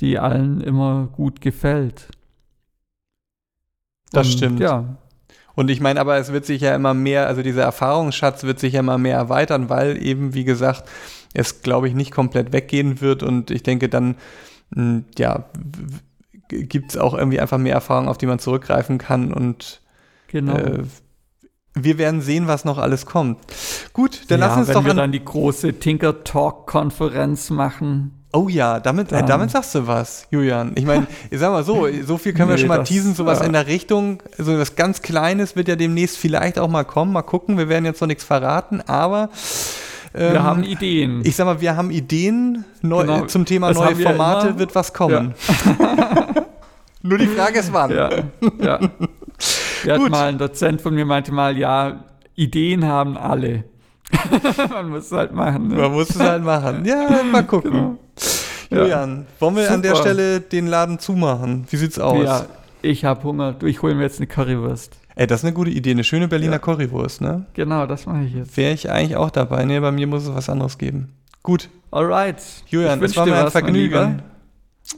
die allen immer gut gefällt. Das und, stimmt. Ja. Und ich meine, aber es wird sich ja immer mehr, also dieser Erfahrungsschatz wird sich ja immer mehr erweitern, weil eben, wie gesagt, es, glaube ich, nicht komplett weggehen wird. Und ich denke, dann, hm, ja, gibt es auch irgendwie einfach mehr Erfahrung, auf die man zurückgreifen kann. Und genau. Äh, wir werden sehen, was noch alles kommt. Gut, dann ja, lass uns wenn doch. Wenn wir dann die große Tinker Talk Konferenz machen. Oh ja, damit, äh, damit sagst du was, Julian. Ich meine, ich sag mal so, so viel können nee, wir schon mal das, teasen, sowas ja. in der Richtung. So also was ganz Kleines wird ja demnächst vielleicht auch mal kommen. Mal gucken, wir werden jetzt noch nichts verraten, aber. Ähm, wir haben Ideen. Ich sag mal, wir haben Ideen neu, genau. zum Thema das neue Formate, wird was kommen. Ja. Nur die Frage ist wann. Ja, ja. Wir Gut. mal ein Dozent von mir meinte mal, ja, Ideen haben alle. Man muss es halt machen. Ne? Man muss es halt machen. Ja, mal gucken. Genau. Julian, wollen wir Super. an der Stelle den Laden zumachen? Wie sieht's aus? Ja, ich habe Hunger. Ich hole mir jetzt eine Currywurst. Ey, das ist eine gute Idee. Eine schöne Berliner ja. Currywurst, ne? Genau, das mache ich jetzt. Wäre ich eigentlich auch dabei. Ne, bei mir muss es was anderes geben. Gut. Alright. Julian, es war mir ein Vergnügen.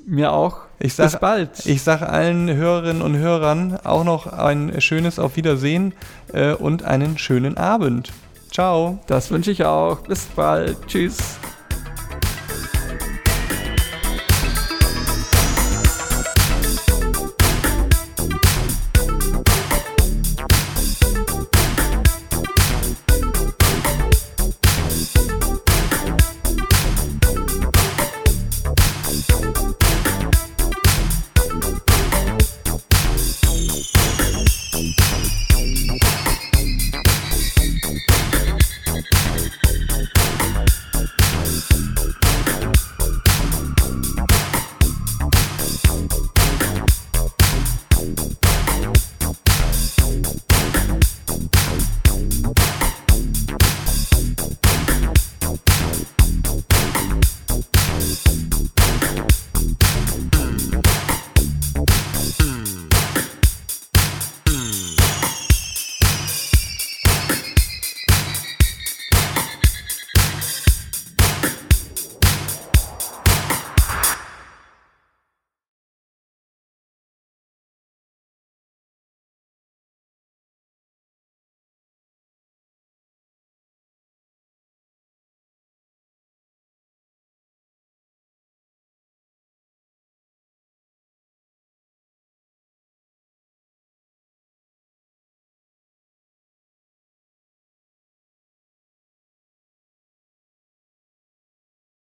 Mir auch. Ich sag, Bis bald. Ich sage allen Hörerinnen und Hörern auch noch ein schönes Auf Wiedersehen äh, und einen schönen Abend. Ciao. Das wünsche ich auch. Bis bald. Tschüss.